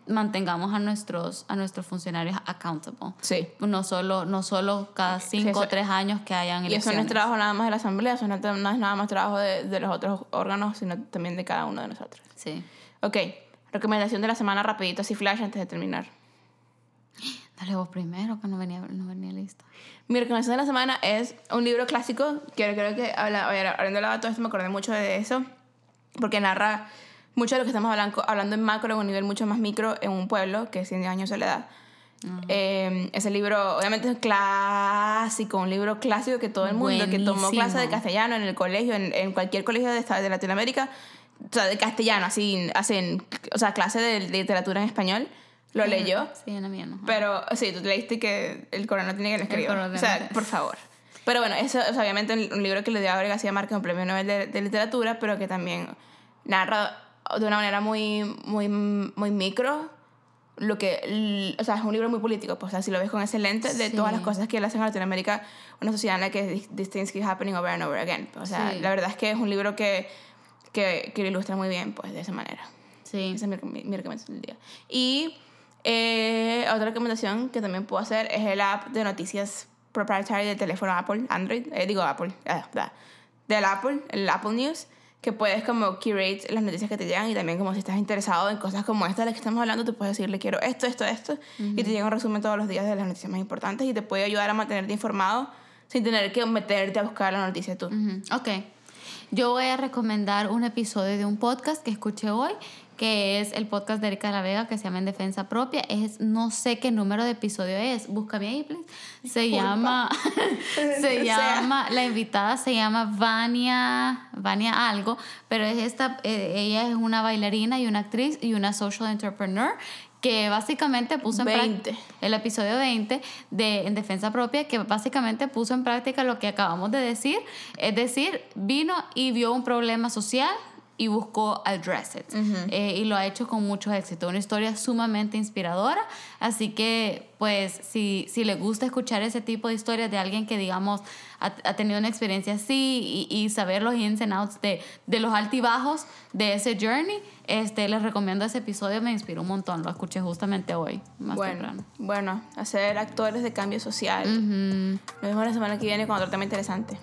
mantengamos a nuestros, a nuestros funcionarios accountable. Sí. No solo, no solo cada cinco o tres años que hayan Y eso elecciones. no es trabajo nada más de la Asamblea, eso no, es nada más trabajo de, de los otros órganos, sino también de cada uno de nosotros. Sí. Ok, recomendación de la semana rapidito, así flash antes de terminar. Dale vos primero, que no venía, no venía listo. Mi recomendación de la semana es un libro clásico, que creo que, habla, a ver, hablando de todo esto, me acordé mucho de eso, porque narra mucho de lo que estamos hablando, hablando en macro, en un nivel mucho más micro, en un pueblo, que es 100 años de soledad. Eh, ese libro, obviamente, es clásico, un libro clásico que todo el mundo que tomó Buenísimo. clase de castellano en el colegio, en, en cualquier colegio de, de Latinoamérica, o sea, de castellano, así, hacen, o sea, clase de, de literatura en español, lo leyó. Sí, en la mía no. Pero sí, tú leíste que el coronel tiene que lo escribió. O sea, por favor. Pero bueno, eso es obviamente un un libro que le dio a García Márquez un premio Nobel de, de literatura, pero que también narra de una manera muy, muy, muy micro lo que, o sea, es un libro muy político, pues, o sea, si lo ves con ese lente de Sí. todas las cosas que le hacen a Latinoamérica, una sociedad en la que these- things keep happening over and over again. O sea, Sí. la verdad es que es un libro que, que, que lo ilustra muy bien, pues, de esa manera. Sí. Esa es mi, mi- mi recomendación del día. Y eh, otra recomendación que también puedo hacer es el app de noticias proprietario del teléfono Apple, Android, eh, digo Apple, bla, del Apple, el Apple News, que puedes como curate las noticias que te llegan y también como si estás interesado en cosas como esta de las que estamos hablando, te puedes decirle quiero esto, esto, esto, y te llega un resumen todos los días de las noticias más importantes y te puede ayudar a mantenerte informado sin tener que meterte a buscar la noticia tú. Ujú, Ok. Yo voy a recomendar un episodio de un podcast que escuché hoy, que es el podcast de Erika de la Vega, que se llama En Defensa Propia. Es, no sé qué número de episodio es. Búscame ahí, please. Se Disculpa. llama, se llama, la invitada se llama Vania, Vania algo, pero es esta, eh, ella es una bailarina y una actriz y una social entrepreneur que básicamente puso en práctica 20. el episodio 20 de En Defensa Propia, que básicamente puso en práctica lo que acabamos de decir, es decir, vino y vio un problema social y buscó address it. Eh, y lo ha hecho con mucho éxito. Una historia sumamente inspiradora. Así que, pues, si, si le gusta escuchar ese tipo de historias de alguien que, digamos, ha, ha tenido una experiencia así y, y saber los ins and outs de, de los altibajos de ese journey, este, les recomiendo ese episodio. Me inspiró un montón. Lo escuché justamente hoy, más Bueno, temprano. bueno, hacer actores de cambio social. Ujú. Nos vemos la semana que viene con otro tema interesante.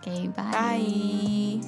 Ok, Bye.